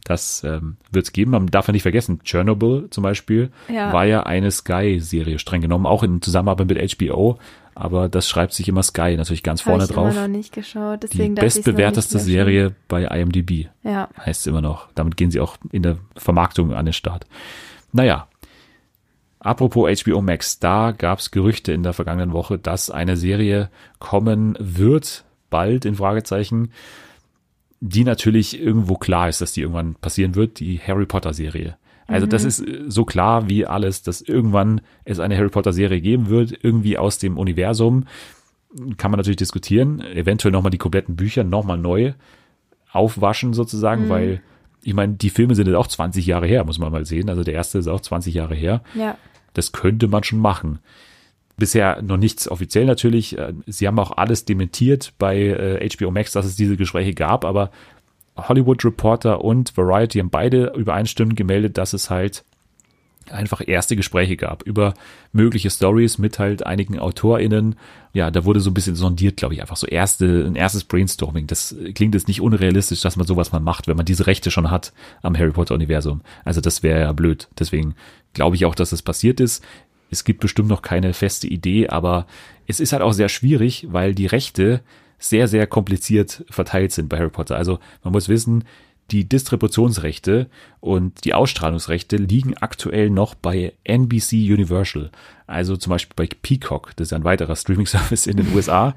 das ähm, wird es geben. Man darf ja nicht vergessen, Chernobyl zum Beispiel Ja. war ja eine Sky-Serie, streng genommen, auch in Zusammenarbeit mit HBO, aber das schreibt sich immer Sky natürlich ganz Habe vorne ich drauf. immer noch nicht geschaut, Die deswegen noch bestbewerteste. Serie bei IMDb Ja, heißt es immer noch. Damit gehen sie auch in der Vermarktung an den Start. Naja, apropos HBO Max, da gab es Gerüchte in der vergangenen Woche, dass eine Serie kommen wird, bald in Fragezeichen, die natürlich irgendwo klar ist, dass die irgendwann passieren wird, die Harry Potter Serie. Also das ist äh, so klar wie alles, dass irgendwann es eine Harry Potter Serie geben wird, irgendwie aus dem Universum. Kann man natürlich diskutieren, eventuell nochmal die kompletten Bücher nochmal neu aufwaschen sozusagen, weil ich meine, die Filme sind jetzt auch 20 Jahre her, muss man mal sehen. Also der erste ist auch 20 Jahre her. ja. Das könnte man schon machen. Bisher noch nichts offiziell natürlich. Äh, Sie haben auch alles dementiert bei äh, HBO Max, dass es diese Gespräche gab, aber Hollywood Reporter und Variety haben beide übereinstimmend gemeldet, dass es halt einfach erste Gespräche gab über mögliche Stories mit halt einigen AutorInnen. Ja, da wurde so ein bisschen sondiert, glaube ich, einfach so erste, ein erstes Brainstorming. Das klingt jetzt nicht unrealistisch, dass man sowas mal macht, wenn man diese Rechte schon hat am Harry Potter Universum. Also das wäre ja blöd. Deswegen glaube ich auch, dass es passiert ist. Es gibt bestimmt noch keine feste Idee, aber es ist halt auch sehr schwierig, weil die Rechte sehr, sehr kompliziert verteilt sind bei Harry Potter. Also man muss wissen, die Distributionsrechte und die Ausstrahlungsrechte liegen aktuell noch bei NBC Universal. Also zum Beispiel bei Peacock, das ist ein weiterer Streaming-Service in den USA.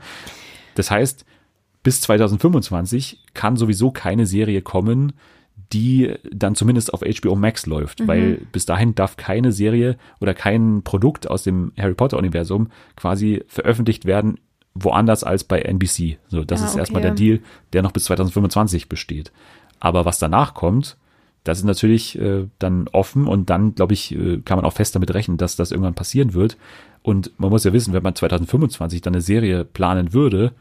Das heißt, bis 2025 kann sowieso keine Serie kommen, die dann zumindest auf HBO Max läuft, weil bis dahin darf keine Serie oder kein Produkt aus dem Harry Potter Universum quasi veröffentlicht werden woanders als bei NBC. So, das Ah, ist okay. erstmal der Deal, der noch bis 2025 besteht. Aber was danach kommt, das ist natürlich äh, dann offen und dann, glaube ich, äh, kann man auch fest damit rechnen, dass das irgendwann passieren wird. Und man muss ja wissen, wenn man 2025 dann eine Serie planen würde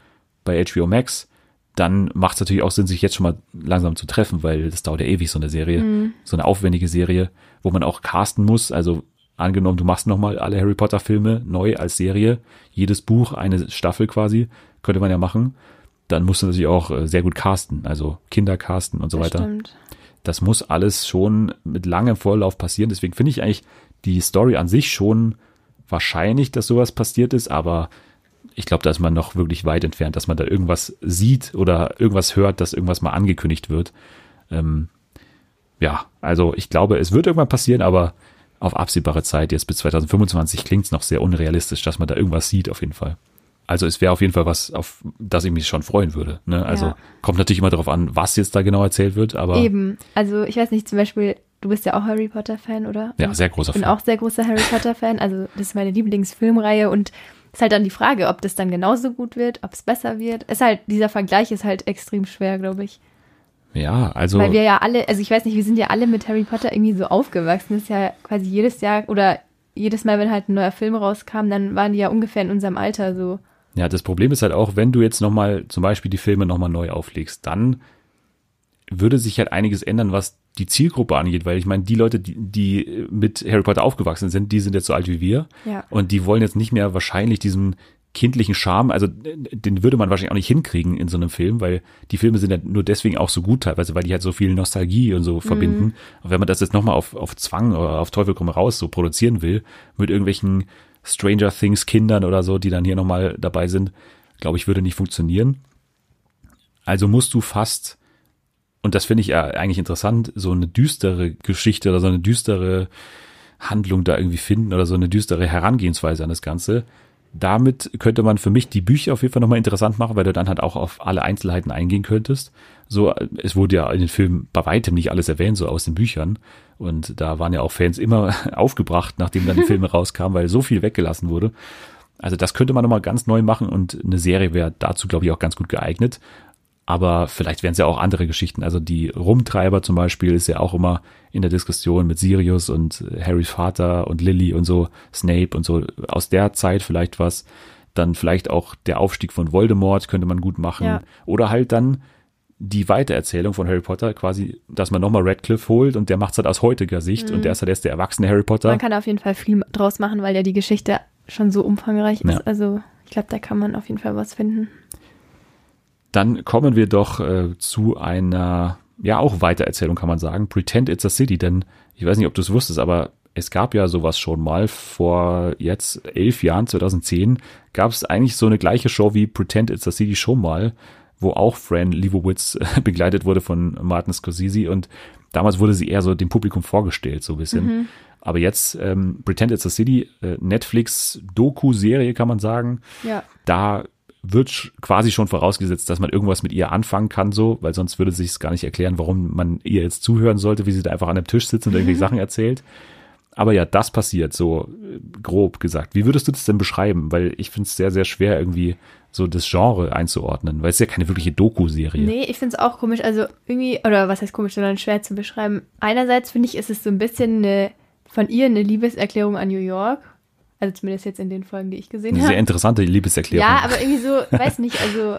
bei HBO Max, dann macht es natürlich auch Sinn, sich jetzt schon mal langsam zu treffen, weil das dauert ja ewig, so eine Serie, so eine aufwendige Serie, wo man auch casten muss. Also angenommen, du machst nochmal alle Harry Potter Filme neu als Serie, jedes Buch eine Staffel quasi, könnte man ja machen, dann musst du natürlich auch äh, sehr gut casten, also Kinder casten und so Das weiter. Stimmt. Das muss alles schon mit langem Vorlauf passieren. Deswegen finde ich eigentlich die Story an sich schon wahrscheinlich, dass sowas passiert ist, aber ich glaube, da ist man noch wirklich weit entfernt, dass man da irgendwas sieht oder irgendwas hört, dass irgendwas mal angekündigt wird. Ähm, ja, also ich glaube, es wird irgendwann passieren, aber auf absehbare Zeit, jetzt bis 2025, klingt es noch sehr unrealistisch, dass man da irgendwas sieht, auf jeden Fall. Also es wäre auf jeden Fall was, auf das ich mich schon freuen würde. Ne? Also Ja. kommt natürlich immer darauf an, was jetzt da genau erzählt wird, aber Eben. Also ich weiß nicht, zum Beispiel, du bist ja auch Harry Potter-Fan, oder? ja, sehr großer Ich bin Fan. auch sehr großer Harry Potter-Fan. Also das ist meine Lieblingsfilmreihe und ist halt dann die Frage, ob das dann genauso gut wird, ob es besser wird. Ist halt, dieser Vergleich ist halt extrem schwer, glaube ich. Ja, also Weil wir ja alle, also ich weiß nicht, wir sind ja alle mit Harry Potter irgendwie so aufgewachsen. Das ist ja quasi jedes Jahr oder jedes Mal, wenn halt ein neuer Film rauskam, dann waren die ja ungefähr in unserem Alter so. Ja, das Problem ist halt auch, wenn du jetzt nochmal zum Beispiel die Filme nochmal neu auflegst, dann würde sich halt einiges ändern, was die Zielgruppe angeht, weil ich meine, die Leute, die, die mit Harry Potter aufgewachsen sind, die sind jetzt so alt wie wir Ja. und die wollen jetzt nicht mehr wahrscheinlich diesen kindlichen Charme, also den würde man wahrscheinlich auch nicht hinkriegen in so einem Film, weil die Filme sind ja nur deswegen auch so gut teilweise, weil die halt so viel Nostalgie und so verbinden. Und wenn man das jetzt nochmal auf, auf Zwang oder auf Teufel komm raus so produzieren will, mit irgendwelchen Stranger Things Kindern oder so, die dann hier nochmal dabei sind, glaube ich, würde nicht funktionieren. Also musst du fast, und das finde ich ja eigentlich interessant, so eine düstere Geschichte oder so eine düstere Handlung da irgendwie finden oder so eine düstere Herangehensweise an das Ganze. Damit könnte man für mich die Bücher auf jeden Fall nochmal interessant machen, weil du dann halt auch auf alle Einzelheiten eingehen könntest. So, es wurde ja in den Filmen bei weitem nicht alles erwähnt, so aus den Büchern. Und da waren ja auch Fans immer [laughs] aufgebracht, nachdem dann die [laughs] Filme rauskamen, weil so viel weggelassen wurde. Also das könnte man nochmal ganz neu machen und eine Serie wäre dazu, glaube ich, auch ganz gut geeignet. Aber vielleicht wären es ja auch andere Geschichten. Also die Rumtreiber zum Beispiel ist ja auch immer in der Diskussion mit Sirius und Harrys Vater und Lily und so, Snape und so. Aus der Zeit vielleicht was. Dann vielleicht auch der Aufstieg von Voldemort könnte man gut machen. Ja. Oder halt dann die Weitererzählung von Harry Potter, quasi, dass man nochmal Radcliffe holt und der macht es halt aus heutiger Sicht und der ist halt erst der erwachsene Harry Potter. Man kann auf jeden Fall viel draus machen, weil ja die Geschichte schon so umfangreich ist. Ja. Also ich glaube, da kann man auf jeden Fall was finden. Dann kommen wir doch äh, zu einer, ja auch Weitererzählung kann man sagen, Pretend It's a City, denn ich weiß nicht, ob du es wusstest, aber es gab ja sowas schon mal vor jetzt elf Jahren, 2010, gab es eigentlich so eine gleiche Show wie Pretend It's a City schon mal, wo auch Fran Lebowitz äh, [laughs] begleitet wurde von Martin Scorsese und damals wurde sie eher so dem Publikum vorgestellt, so ein bisschen. Aber jetzt ähm, Pretend It's a City, äh, Netflix-Doku-Serie kann man sagen Ja. da wird quasi schon vorausgesetzt, dass man irgendwas mit ihr anfangen kann, so, weil sonst würde sich es gar nicht erklären, warum man ihr jetzt zuhören sollte, wie sie da einfach an einem Tisch sitzt und irgendwelche Sachen erzählt. Aber ja, das passiert, so äh, grob gesagt. Wie würdest du das denn beschreiben? Weil ich finde es sehr, sehr schwer, irgendwie so das Genre einzuordnen, weil es ja keine wirkliche Doku-Serie. Nee, ich finde es auch komisch. Also irgendwie, oder was heißt komisch, sondern schwer zu beschreiben. Einerseits finde ich, ist es so ein bisschen eine, von ihr eine Liebeserklärung an New York. Also zumindest jetzt in den Folgen, die ich gesehen Eine habe. sehr interessante Liebeserklärung. Ja, aber irgendwie so, [laughs] weiß nicht, also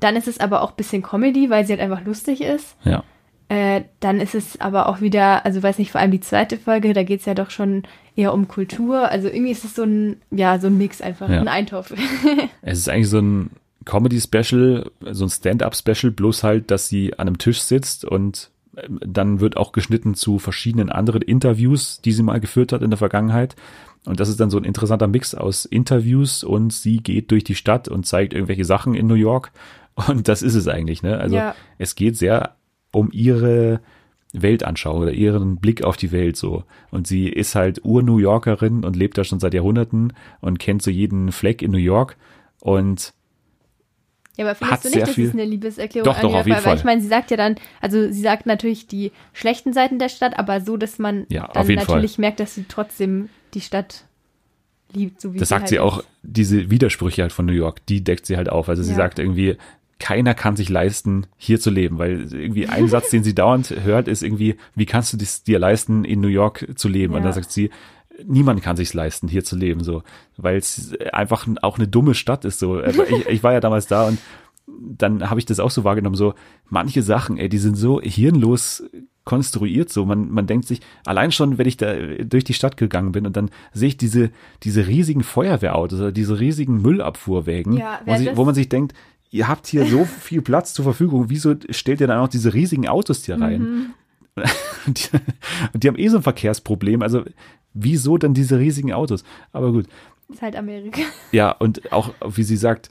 dann ist es aber auch ein bisschen Comedy, weil sie halt einfach lustig ist. ja. Äh, dann ist es aber auch wieder, also weiß nicht, vor allem die zweite Folge, da geht es ja doch schon eher um Kultur. Also irgendwie ist es so ein, ja, so ein Mix einfach, Ja. ein Eintopf. [laughs] Es ist eigentlich so ein Comedy-Special, so ein Stand-up-Special, bloß halt, dass sie an einem Tisch sitzt und ähm, dann wird auch geschnitten zu verschiedenen anderen Interviews, die sie mal geführt hat in der Vergangenheit. Und das ist dann so ein interessanter Mix aus Interviews und sie geht durch die Stadt und zeigt irgendwelche Sachen in New York. Und das ist es eigentlich, ne? Also Ja. es geht sehr um ihre Weltanschauung oder ihren Blick auf die Welt so. Und sie ist halt Ur-New Yorkerin und lebt da schon seit Jahrhunderten und kennt so jeden Fleck in New York. Und Ja, aber findest du nicht, das viel- ist eine Liebeserklärung Doch, doch, auf jeden weil, weil Fall. ich meine, sie sagt ja dann, also sie sagt natürlich die schlechten Seiten der Stadt, aber so, dass man Ja, dann auf jeden natürlich merkt, dass sie trotzdem die Stadt liebt, so wie das sie sagt halt sie auch, ist. diese Widersprüche halt von New York, die deckt sie halt auf. Also sie Ja. sagt irgendwie, keiner kann sich leisten, hier zu leben, weil irgendwie [laughs] ein Satz, den sie dauernd hört, ist irgendwie, wie kannst du es dir leisten, in New York zu leben? Und Ja. dann sagt sie, niemand kann sich's leisten, hier zu leben, so, weil es einfach auch eine dumme Stadt ist, so. Aber Ich, ich war ja damals da und dann habe ich das auch so wahrgenommen, so manche Sachen, ey, die sind so hirnlos konstruiert so. Man, man denkt sich, allein schon, wenn ich da durch die Stadt gegangen bin und dann sehe ich diese, diese riesigen Feuerwehrautos oder diese riesigen Müllabfuhrwägen, Ja, wo, sich, wo man sich denkt, ihr habt hier so [laughs] viel Platz zur Verfügung, wieso stellt ihr dann auch diese riesigen Autos hier rein? Mhm. [laughs] Und die, und die haben eh so ein Verkehrsproblem, also wieso dann diese riesigen Autos? Aber gut. Ist halt Amerika. Ja, und auch, wie sie sagt,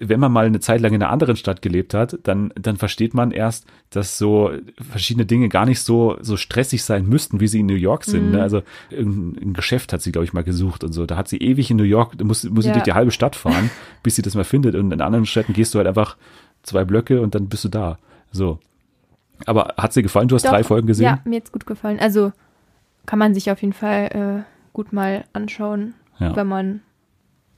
wenn man mal eine Zeit lang in einer anderen Stadt gelebt hat, dann, dann versteht man erst, dass so verschiedene Dinge gar nicht so, so stressig sein müssten, wie sie in New York sind. Mhm. Ne? Also irgendein ein Geschäft hat sie, glaube ich, mal gesucht und so. Da hat sie ewig in New York, da muss, muss sie Ja. durch die halbe Stadt fahren, [laughs] bis sie das mal findet. Und in anderen Städten gehst du halt einfach zwei Blöcke und dann bist du da. So. Aber hat dir gefallen? Du hast Doch, drei Folgen gesehen? Ja, mir jetzt gut gefallen. Also kann man sich auf jeden Fall äh, gut mal anschauen, Ja. wenn man,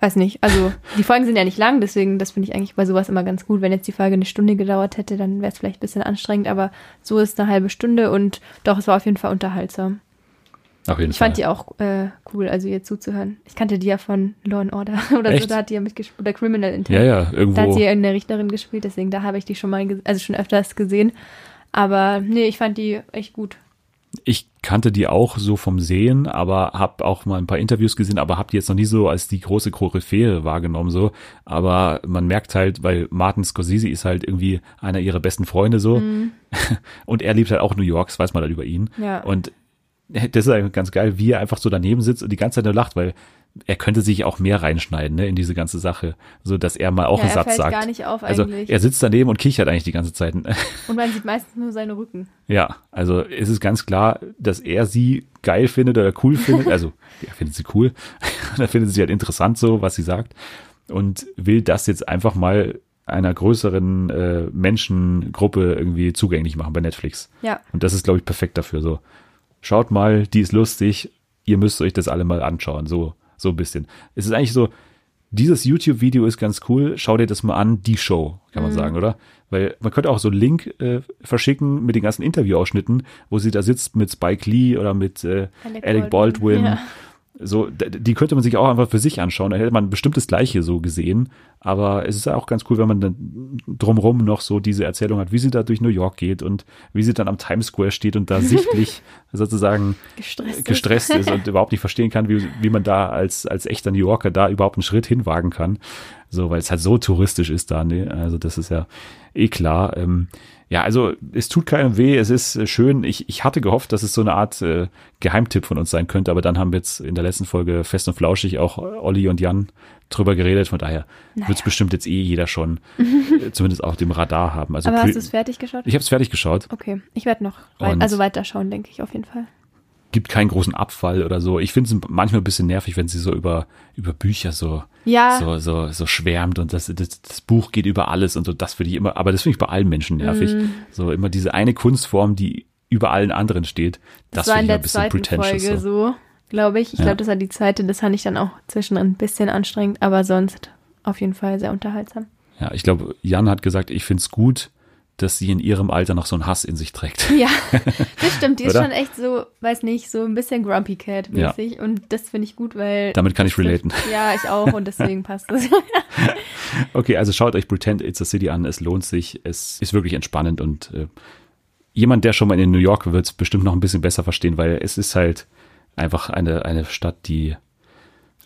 weiß nicht, also die Folgen sind ja nicht lang, deswegen, das finde ich eigentlich bei sowas immer ganz gut. Wenn jetzt die Folge eine Stunde gedauert hätte, dann wäre es vielleicht ein bisschen anstrengend, aber so ist eine halbe Stunde und doch, es war auf jeden Fall unterhaltsam. Auf jeden Ich Fall. fand die auch äh, cool, also ihr zuzuhören. Ich kannte die ja von Law and Order [laughs] oder Echt? so, da hat die ja mitgespielt, oder Criminal Intent. ja, ja, Da hat irgendwo. sie ja eine Richterin gespielt, deswegen da habe ich die schon mal, also schon öfters gesehen. Aber nee, ich fand die echt gut. Ich kannte die auch so vom Sehen, aber habe auch mal ein paar Interviews gesehen, aber habe die jetzt noch nie so als die große Koryphäe wahrgenommen so. Aber man merkt halt, weil Martin Scorsese ist halt irgendwie einer ihrer besten Freunde so [laughs] und er liebt halt auch New York, das weiß man halt über ihn. Ja. Und das ist eigentlich ganz geil, wie er einfach so daneben sitzt und die ganze Zeit nur lacht, weil er könnte sich auch mehr reinschneiden ne, in diese ganze Sache, so dass er mal auch Ja, einen er Satz fällt sagt. gar nicht auf also eigentlich. er sitzt daneben und kichert eigentlich die ganze Zeit. [laughs] Und man sieht meistens nur seinen Rücken. Ja, also es ist ganz klar, dass er sie geil findet oder cool findet. Also [laughs] er findet sie cool. [laughs] er findet sie halt interessant so, was sie sagt. Und will das jetzt einfach mal einer größeren äh, Menschengruppe irgendwie zugänglich machen bei Netflix. Ja. Und das ist, glaube ich, perfekt dafür. So, schaut mal, die ist lustig. Ihr müsst euch das alle mal anschauen. So, so ein bisschen. Es ist eigentlich so, dieses YouTube-Video ist ganz cool. Schau dir das mal an. Die Show, kann man sagen, oder? Weil man könnte auch so einen Link äh, verschicken mit den ganzen Interviewausschnitten, wo sie da sitzt mit Spike Lee oder mit äh, Alec Alec, Baldwin, Baldwin. ja. So, die könnte man sich auch einfach für sich anschauen. Da hätte man bestimmt das Gleiche so gesehen. Aber es ist auch ganz cool, wenn man dann drumrum noch so diese Erzählung hat, wie sie da durch New York geht und wie sie dann am Times Square steht und da [laughs] sichtlich sozusagen Gestresst. ist. gestresst ist [laughs] und überhaupt nicht verstehen kann, wie, wie man da als, als echter New Yorker da überhaupt einen Schritt hinwagen kann. So, weil es halt so touristisch ist da, ne? Also das ist ja eh klar. Ähm, ja, also es tut keinem weh, es ist äh, schön. Ich, ich hatte gehofft, dass es so eine Art äh, Geheimtipp von uns sein könnte, aber dann haben wir jetzt in der letzten Folge fest und flauschig auch Olli und Jan drüber geredet. Von daher wird es bestimmt jetzt eh jeder schon [laughs] äh, zumindest auf dem Radar haben. Also Aber hast du es fertig geschaut? ich habe es fertig geschaut. Okay, ich werde noch weit, Und- also weiterschauen, denke ich auf jeden Fall. Gibt keinen großen Abfall oder so. Ich finde es manchmal ein bisschen nervig, wenn sie so über, über Bücher so, Ja. so, so, so schwärmt und das, das, das Buch geht über alles und so. Das finde ich immer, aber das finde ich bei allen Menschen nervig. Mhm. So immer diese eine Kunstform, die über allen anderen steht. Das, Das, war finde in ich der ein bisschen zweiten pretentious. Folge so. so, glaube ich. Ich Ja. glaube, das war die zweite. Das fand ich dann auch zwischendrin ein bisschen anstrengend, aber sonst auf jeden Fall sehr unterhaltsam. Ja, ich glaube, Jan hat gesagt, ich finde es gut, dass sie in ihrem Alter noch so einen Hass in sich trägt. [laughs] Ja, [laughs] das stimmt. Die ist schon echt so, weiß nicht, so ein bisschen Grumpy Cat mäßig. Und das finde ich gut, weil. Damit kann ich relaten. Ja, ich auch und deswegen [laughs] passt das. Okay, also schaut euch Pretend It's a City an. Es lohnt sich. Es ist wirklich entspannend und äh, jemand, der schon mal in New York wird es bestimmt noch ein bisschen besser verstehen, weil es ist halt einfach eine, eine Stadt, die.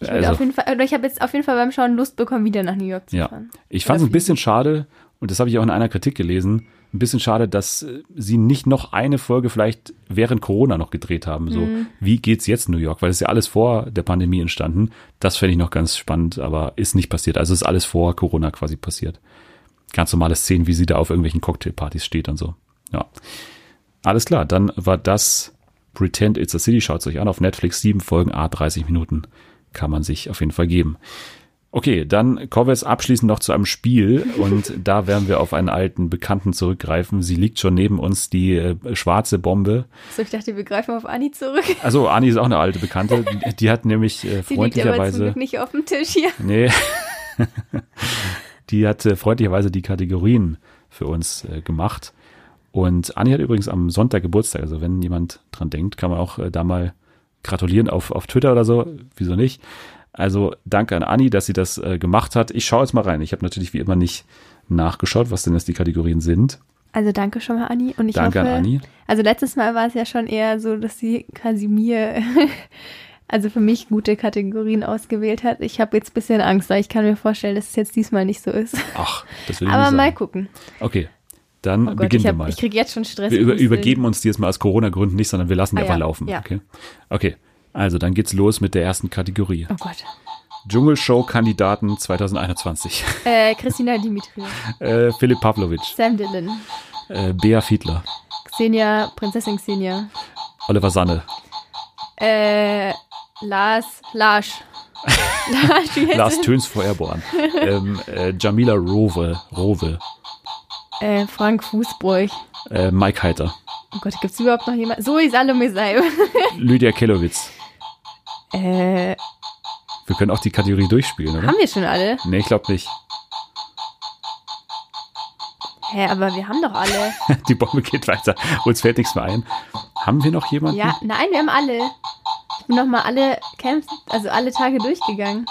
Ich, Also- Fall, ich habe jetzt auf jeden Fall beim Schauen Lust bekommen, wieder nach New York zu Ja. fahren. Ich fand es ein bisschen schade, und das habe ich auch in einer Kritik gelesen, ein bisschen schade, dass äh, sie nicht noch eine Folge vielleicht während Corona noch gedreht haben. So, Mhm. wie geht's jetzt in New York? Weil es ist ja alles vor der Pandemie entstanden. Das fände ich noch ganz spannend, aber ist nicht passiert. Also ist alles vor Corona quasi passiert. Ganz normale Szenen, wie sie da auf irgendwelchen Cocktailpartys steht und so. Ja. Alles klar, dann war das Pretend It's a City. Schaut euch an auf Netflix. Sieben Folgen, A, 30 Minuten. Kann man sich auf jeden Fall geben. Okay, dann kommen wir jetzt abschließend noch zu einem Spiel und da werden wir auf einen alten Bekannten zurückgreifen. Sie liegt schon neben uns, die äh, schwarze Bombe. So, ich dachte, wir greifen auf Anni zurück. Also Anni ist auch eine alte Bekannte. Die, die hat nämlich äh, Sie liegt aber zum freundlicherweise. Glück nicht auf dem Tisch hier. Nee. die hat äh, freundlicherweise die Kategorien für uns äh, gemacht. Und Anni hat übrigens am Sonntag Geburtstag. Also wenn jemand dran denkt, kann man auch äh, da mal gratulieren auf, auf Twitter oder so. Wieso nicht? Also danke an Anni, dass sie das äh, gemacht hat. Ich schaue jetzt mal rein. Ich habe natürlich wie immer nicht nachgeschaut, was denn jetzt die Kategorien sind. Also danke schon mal, Anni. Und ich Danke hoffe, an Anni. Also letztes Mal war es ja schon eher so, dass sie quasi mir, [laughs] also für mich gute Kategorien ausgewählt hat. Ich habe jetzt ein bisschen Angst, weil ich kann mir vorstellen, dass es jetzt diesmal nicht so ist. Ach, das will ich [laughs] Aber nicht mal sagen. gucken. Okay, dann Oh Gott, beginnen ich, wir hab, mal. ich kriege jetzt schon Stress. Wir über, übergeben uns die jetzt mal aus Corona-Gründen nicht, sondern wir lassen die Ah, einfach ja, laufen. ja. Okay. okay, also dann geht's los mit der ersten Kategorie. Oh Gott. Dschungelshow-Kandidaten 2021. Äh, Christina Dimitri, [laughs] äh, Philipp Pavlovic, Sam Dillon, äh, Bea Fiedler, Xenia, Prinzessin Xenia, Oliver Sanne, äh, Lars, [laughs] Lars. Lars, Lars? Töns vor Airborne, ähm, äh, Jamila Rowe, Rowe Äh, Frank Fußbräuch. äh, Mike Heiter, Oh Gott, gibt's überhaupt noch jemanden? Zoe Salome Seib. [laughs] Lydia Kellowitz. Äh, Wir können auch die Kategorie durchspielen, oder? haben wir schon alle? Nee, ich glaube nicht. Hä, aber wir haben doch alle. [laughs] Die Bombe geht weiter. Uns fällt nichts mehr ein. Haben wir noch jemanden? Ja, nein, wir haben alle. Ich bin noch mal alle Camps, also alle Tage durchgegangen.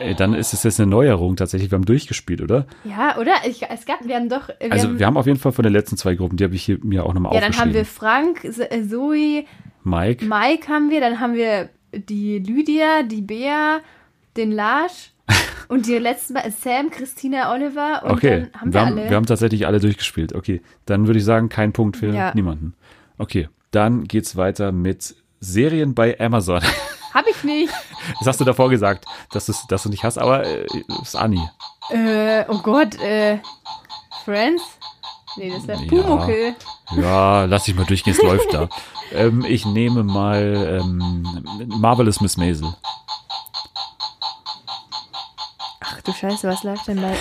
Ey, dann ist es jetzt eine Neuerung tatsächlich. Wir haben durchgespielt, oder? Ja, oder? Ich, es gab, wir haben doch. Wir Also haben, wir haben auf jeden Fall von den letzten zwei Gruppen, die habe ich hier mir auch nochmal ja, dann haben aufgeschrieben. wir Frank, äh, Zoe, Mike, Mike haben wir, dann haben wir die Lydia, die Bea, den Lars [laughs] und die letzten Mal Sam, Christina, Oliver und okay. dann haben wir, wir, haben, alle. wir haben tatsächlich alle durchgespielt. Okay, dann würde ich sagen, kein Punkt für Ja. niemanden. Okay, dann geht's weiter mit Serien bei Amazon. [laughs] Hab ich nicht. [laughs] Das hast du davor gesagt, dass, du's- dass du nicht hast, aber äh, ist Anni. Äh, oh Gott, äh, Friends? Nee, das wäre Ja. Pumuckel. Ja, lass dich mal durchgehen, es läuft da. Ähm, ich nehme mal ähm, Marvelous Miss Maisel. Ach du Scheiße, was läuft denn bei?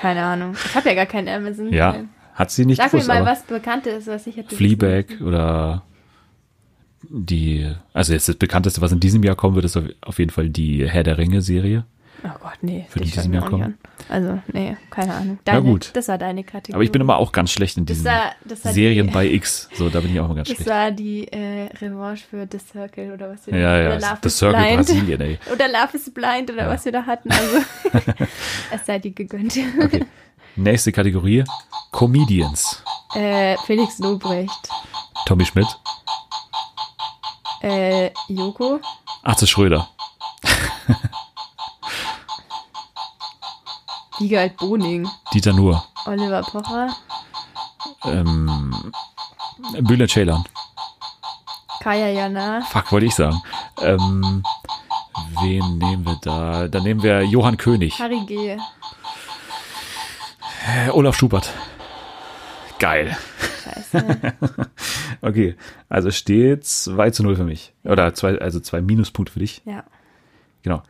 Keine Ahnung. Ich habe ja gar keinen Amazon. Ja, hat sie nicht Sag mir gewusst, mal, aber was Bekanntes, was ich hätte. Fleabag oder die, also jetzt das bekannteste, was in diesem Jahr kommen wird, ist auf, jeden Fall die Herr der Ringe Serie. Oh Gott, nee. Für die, die schau ich diesem mir Jahr auch nicht kommen. an. Also, nee, keine Ahnung. Na Deine, gut. Das war deine Kategorie. Aber ich bin immer auch ganz schlecht in das diesen war, das war Serien die, bei X. So, da bin ich auch immer ganz Das schlecht. war die äh, Revanche für The Circle oder was wir Ja, oder ja, Love das is Circle Blind. Brasilien, ey. [laughs] Oder Love is Blind oder Ja. was wir da hatten. Also, [laughs] es sei dir gegönnt. Okay. Nächste Kategorie, Comedians. Äh, Felix Lobrecht. Tommy Schmidt, Äh, Joko. Atze Schröder, Wiegald Boning. Dieter Nuhr, Oliver Pocher. ähm, Bülent Ceylan. Kaya Jana. Fuck, wollte ich sagen. Ähm, wen nehmen wir da? Dann nehmen wir Johann König. Harry G. Äh, Olaf Schubert. Geil. Scheiße. [laughs] Okay, also steht 2 zu 0 für mich. Oder zwei, also zwei Minuspunkte für dich. ja. Genau.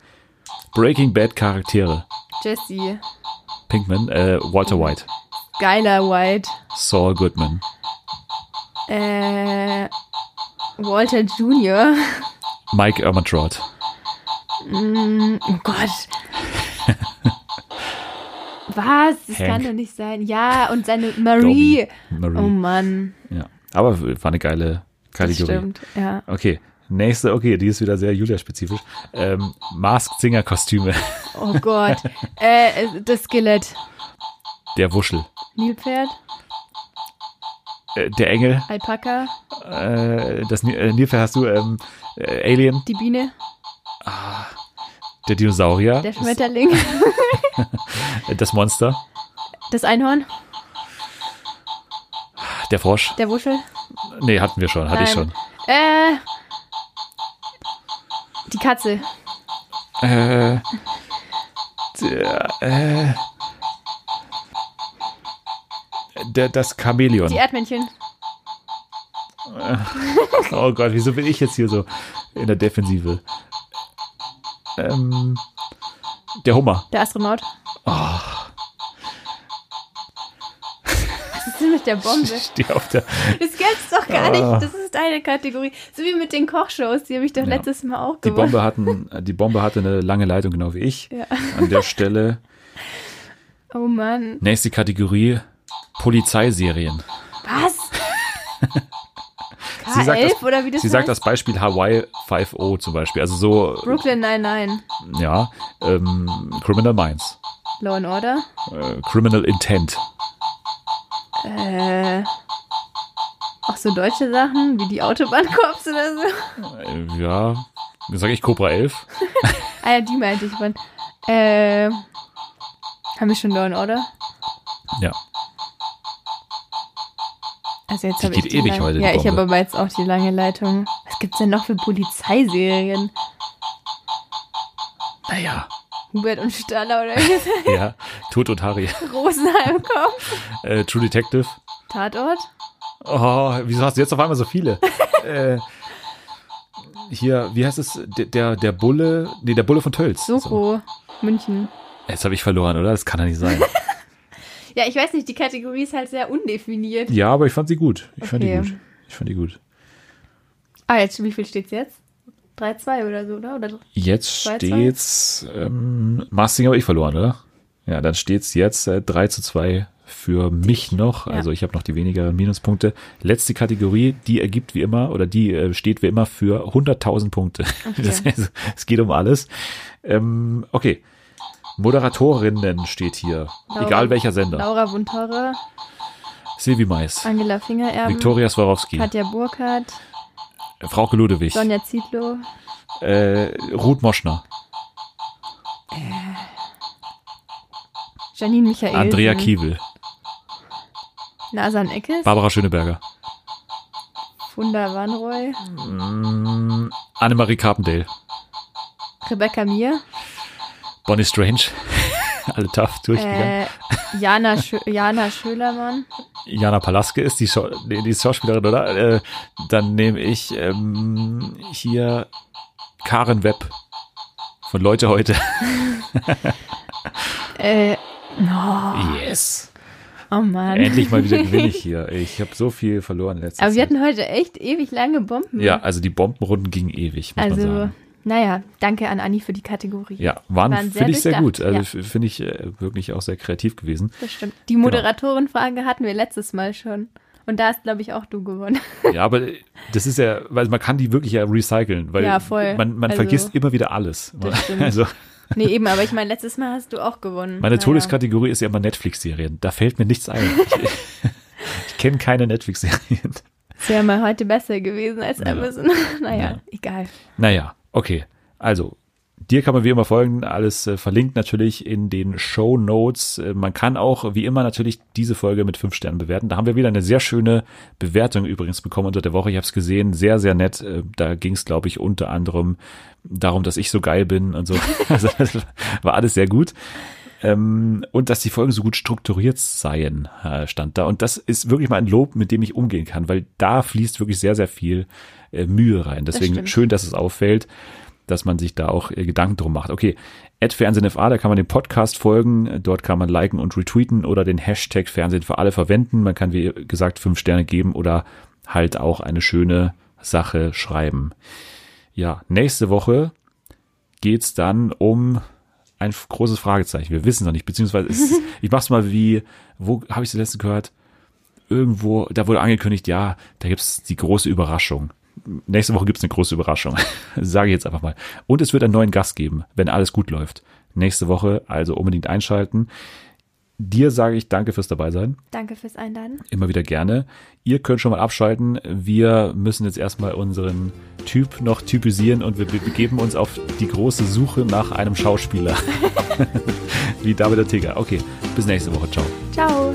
Breaking Bad Charaktere. Jesse. Pinkman, äh, Walter White, Geiler White. Saul Goodman, Äh, Walter Jr. [laughs] Mike Ehrmantraut, Mm, oh Gott. [laughs] Was? Das Hank. kann doch nicht sein. Ja, und seine Marie. Marie. Oh Mann. Ja. Aber war eine geile Das Kategorie. stimmt. Ja. Okay. Nächste, okay, die ist wieder sehr Julia-spezifisch. Ähm, Masked Singer-Kostüme. Oh Gott. äh, das Skelett. Der Wuschel. Nilpferd. Äh, der Engel. Alpaka. Äh, das äh, Nilpferd hast du. Ähm, äh, Alien. Die Biene. Der Dinosaurier. Der Schmetterling. [laughs] Das, Monster. Das Einhorn. Der Frosch. Der Wuschel. Nee, hatten wir schon. Hatte ich Nein. schon. Äh. Die Katze. Äh, der, äh, der, das Chamäleon. Die Erdmännchen. Oh Gott, wieso bin ich jetzt hier so in der Defensive? Ähm, der Hummer. Der Astronaut. Oh. Was ist denn mit der Bombe? Steh auf der. Das gibt's doch gar Ah. nicht. Das ist deine Kategorie. So wie mit den Kochshows, die habe ich doch Ja. letztes Mal auch Die gewonnen. Bombe, hatten, die Bombe hatte eine lange Leitung, genau wie ich. Ja. An der Stelle. [laughs] Oh Mann. Nächste Kategorie: Polizeiserien. Was? [laughs] Sie sagt, das, K11 oder wie das sie heißt? sagt das Beispiel Hawaii 5.0 zum Beispiel. Also so, Brooklyn 99. ja, ähm, Criminal Minds. Law and Order. Äh, Criminal Intent. Äh, auch so deutsche Sachen, wie die Autobahnkorps oder so. Äh, ja, sage ich Cobra 11. [laughs] Ah ja, die meinte ich von. Äh, haben wir schon Law and Order? Ja. Also jetzt habe ich geht ewig lange, heute, Ja, ich habe aber jetzt auch die lange Leitung. Was gibt's denn noch für Polizeiserien? Naja. Hubert und Staller oder wie? Ja, Tod und Harry. Rosenheim kommt. Äh, True Detective. Tatort? Oh, wieso hast du jetzt auf einmal so viele? [laughs] äh, hier, wie heißt es? Der, der, der Bulle, nee, der Bulle von Tölz. So. Soko, München. Jetzt habe ich verloren, oder? Das kann ja nicht sein. [laughs] Ja, ich weiß nicht, die Kategorie ist halt sehr undefiniert. ja, aber ich fand sie gut. Ich fand die Okay. gut. Ich fand die gut. Ah, jetzt, wie viel steht's jetzt? 3-2 oder so, oder? oder? Jetzt steht's, ähm, Masting habe ich verloren, oder? Ja, dann steht's jetzt äh, 3 zu 2 für mich noch. Ja. Also ich habe noch die wenigeren Minuspunkte. Letzte Kategorie, die ergibt wie immer oder die äh, steht wie immer für 100.000 Punkte. [laughs] Das heißt, es geht um alles. Ähm, okay. Moderatorinnen steht hier. Laura- Egal welcher Sender. Laura Buntorre, Silvi Mais, Angela Fingererben, Viktoria Swarovski, Katja Burkhardt, Frauke Ludewig, Sonja Zietlow, äh, Ruth Moschner, Janine Michael, Andrea Kiewel, Nasan Eckes, Barbara Schöneberger, Funda Wanroy, mm, Annemarie Carpendale, Rebecca Mir, Bonnie Strange, [laughs] alle tough durchgegangen. äh, Jana, Schö Jana Schölermann, Jana Palaske ist die, nee, die ist Schauspielerin, oder? Äh, dann nehme ich ähm, hier Karen Webb von Leute heute. [laughs] äh, oh, Yes. oh Mann. Endlich mal wieder gewinne ich hier. [laughs] Ich habe so viel verloren in letzter Aber wir Zeit. hatten heute echt ewig lange Bomben. Ja, also die Bombenrunden gingen ewig, muss man Also, sagen. Naja, danke an Anni für die Kategorie. Ja, waren, waren finde ich sehr gut. Also f- finde ich äh, wirklich auch sehr kreativ gewesen. Das stimmt. Die Moderatorenfrage hatten wir letztes Mal schon. Und da hast, glaube ich, auch du gewonnen. Ja, aber das ist ja, weil man kann die wirklich ja recyceln, weil Ja, voll. man, man Also- vergisst immer wieder alles. [laughs] Also Nee, eben, aber ich meine, letztes Mal hast du auch gewonnen. meine Naja. Todeskategorie ist ja immer Netflix-Serien. Da fällt mir nichts ein. Ich, [laughs] ich kenne keine Netflix-Serien. Das wäre mal heute besser gewesen als Ja. Amazon. [laughs] naja, Ja. egal. Naja, okay. Also, dir kann man wie immer folgen. Alles äh, verlinkt natürlich in den Show Notes. Äh, man kann auch wie immer natürlich diese Folge mit fünf Sternen bewerten. Da haben wir wieder eine sehr schöne Bewertung übrigens bekommen unter der Woche. Ich habe es gesehen, sehr, sehr nett. Äh, Da ging es, glaube ich, unter anderem darum, dass ich so geil bin und so. [laughs] Also, das war alles sehr gut. Ähm, und dass die Folgen so gut strukturiert seien, äh, stand da. Und das ist wirklich mal ein Lob, mit dem ich umgehen kann, weil da fließt wirklich sehr, sehr viel äh, Mühe rein. Deswegen stimmt. schön, dass es auffällt, dass man sich da auch äh, Gedanken drum macht. Okay, at FernsehenFA, da kann man den Podcast folgen, dort kann man liken und retweeten oder den Hashtag Fernsehen für alle verwenden. Man kann, wie gesagt, fünf Sterne geben oder halt auch eine schöne Sache schreiben. Ja, nächste Woche geht's dann um ein großes Fragezeichen. Wir wissen noch nicht, beziehungsweise es ist, [laughs] ich mach's mal wie, wo habe ich das letzte gehört? Irgendwo, da wurde angekündigt, ja, da gibt's die große Überraschung. Nächste Woche gibt's eine große Überraschung. [laughs] Sage ich jetzt einfach mal. Und es wird einen neuen Gast geben, wenn alles gut läuft. Nächste Woche, also unbedingt einschalten. Dir sage ich danke fürs Dabeisein. Danke fürs Einladen. Immer wieder gerne. Ihr könnt schon mal abschalten. Wir müssen jetzt erstmal unseren Typ noch typisieren und wir be- begeben uns auf die große Suche nach einem Schauspieler. [laughs] Wie David der Tiger. Okay, bis nächste Woche. Ciao. Ciao.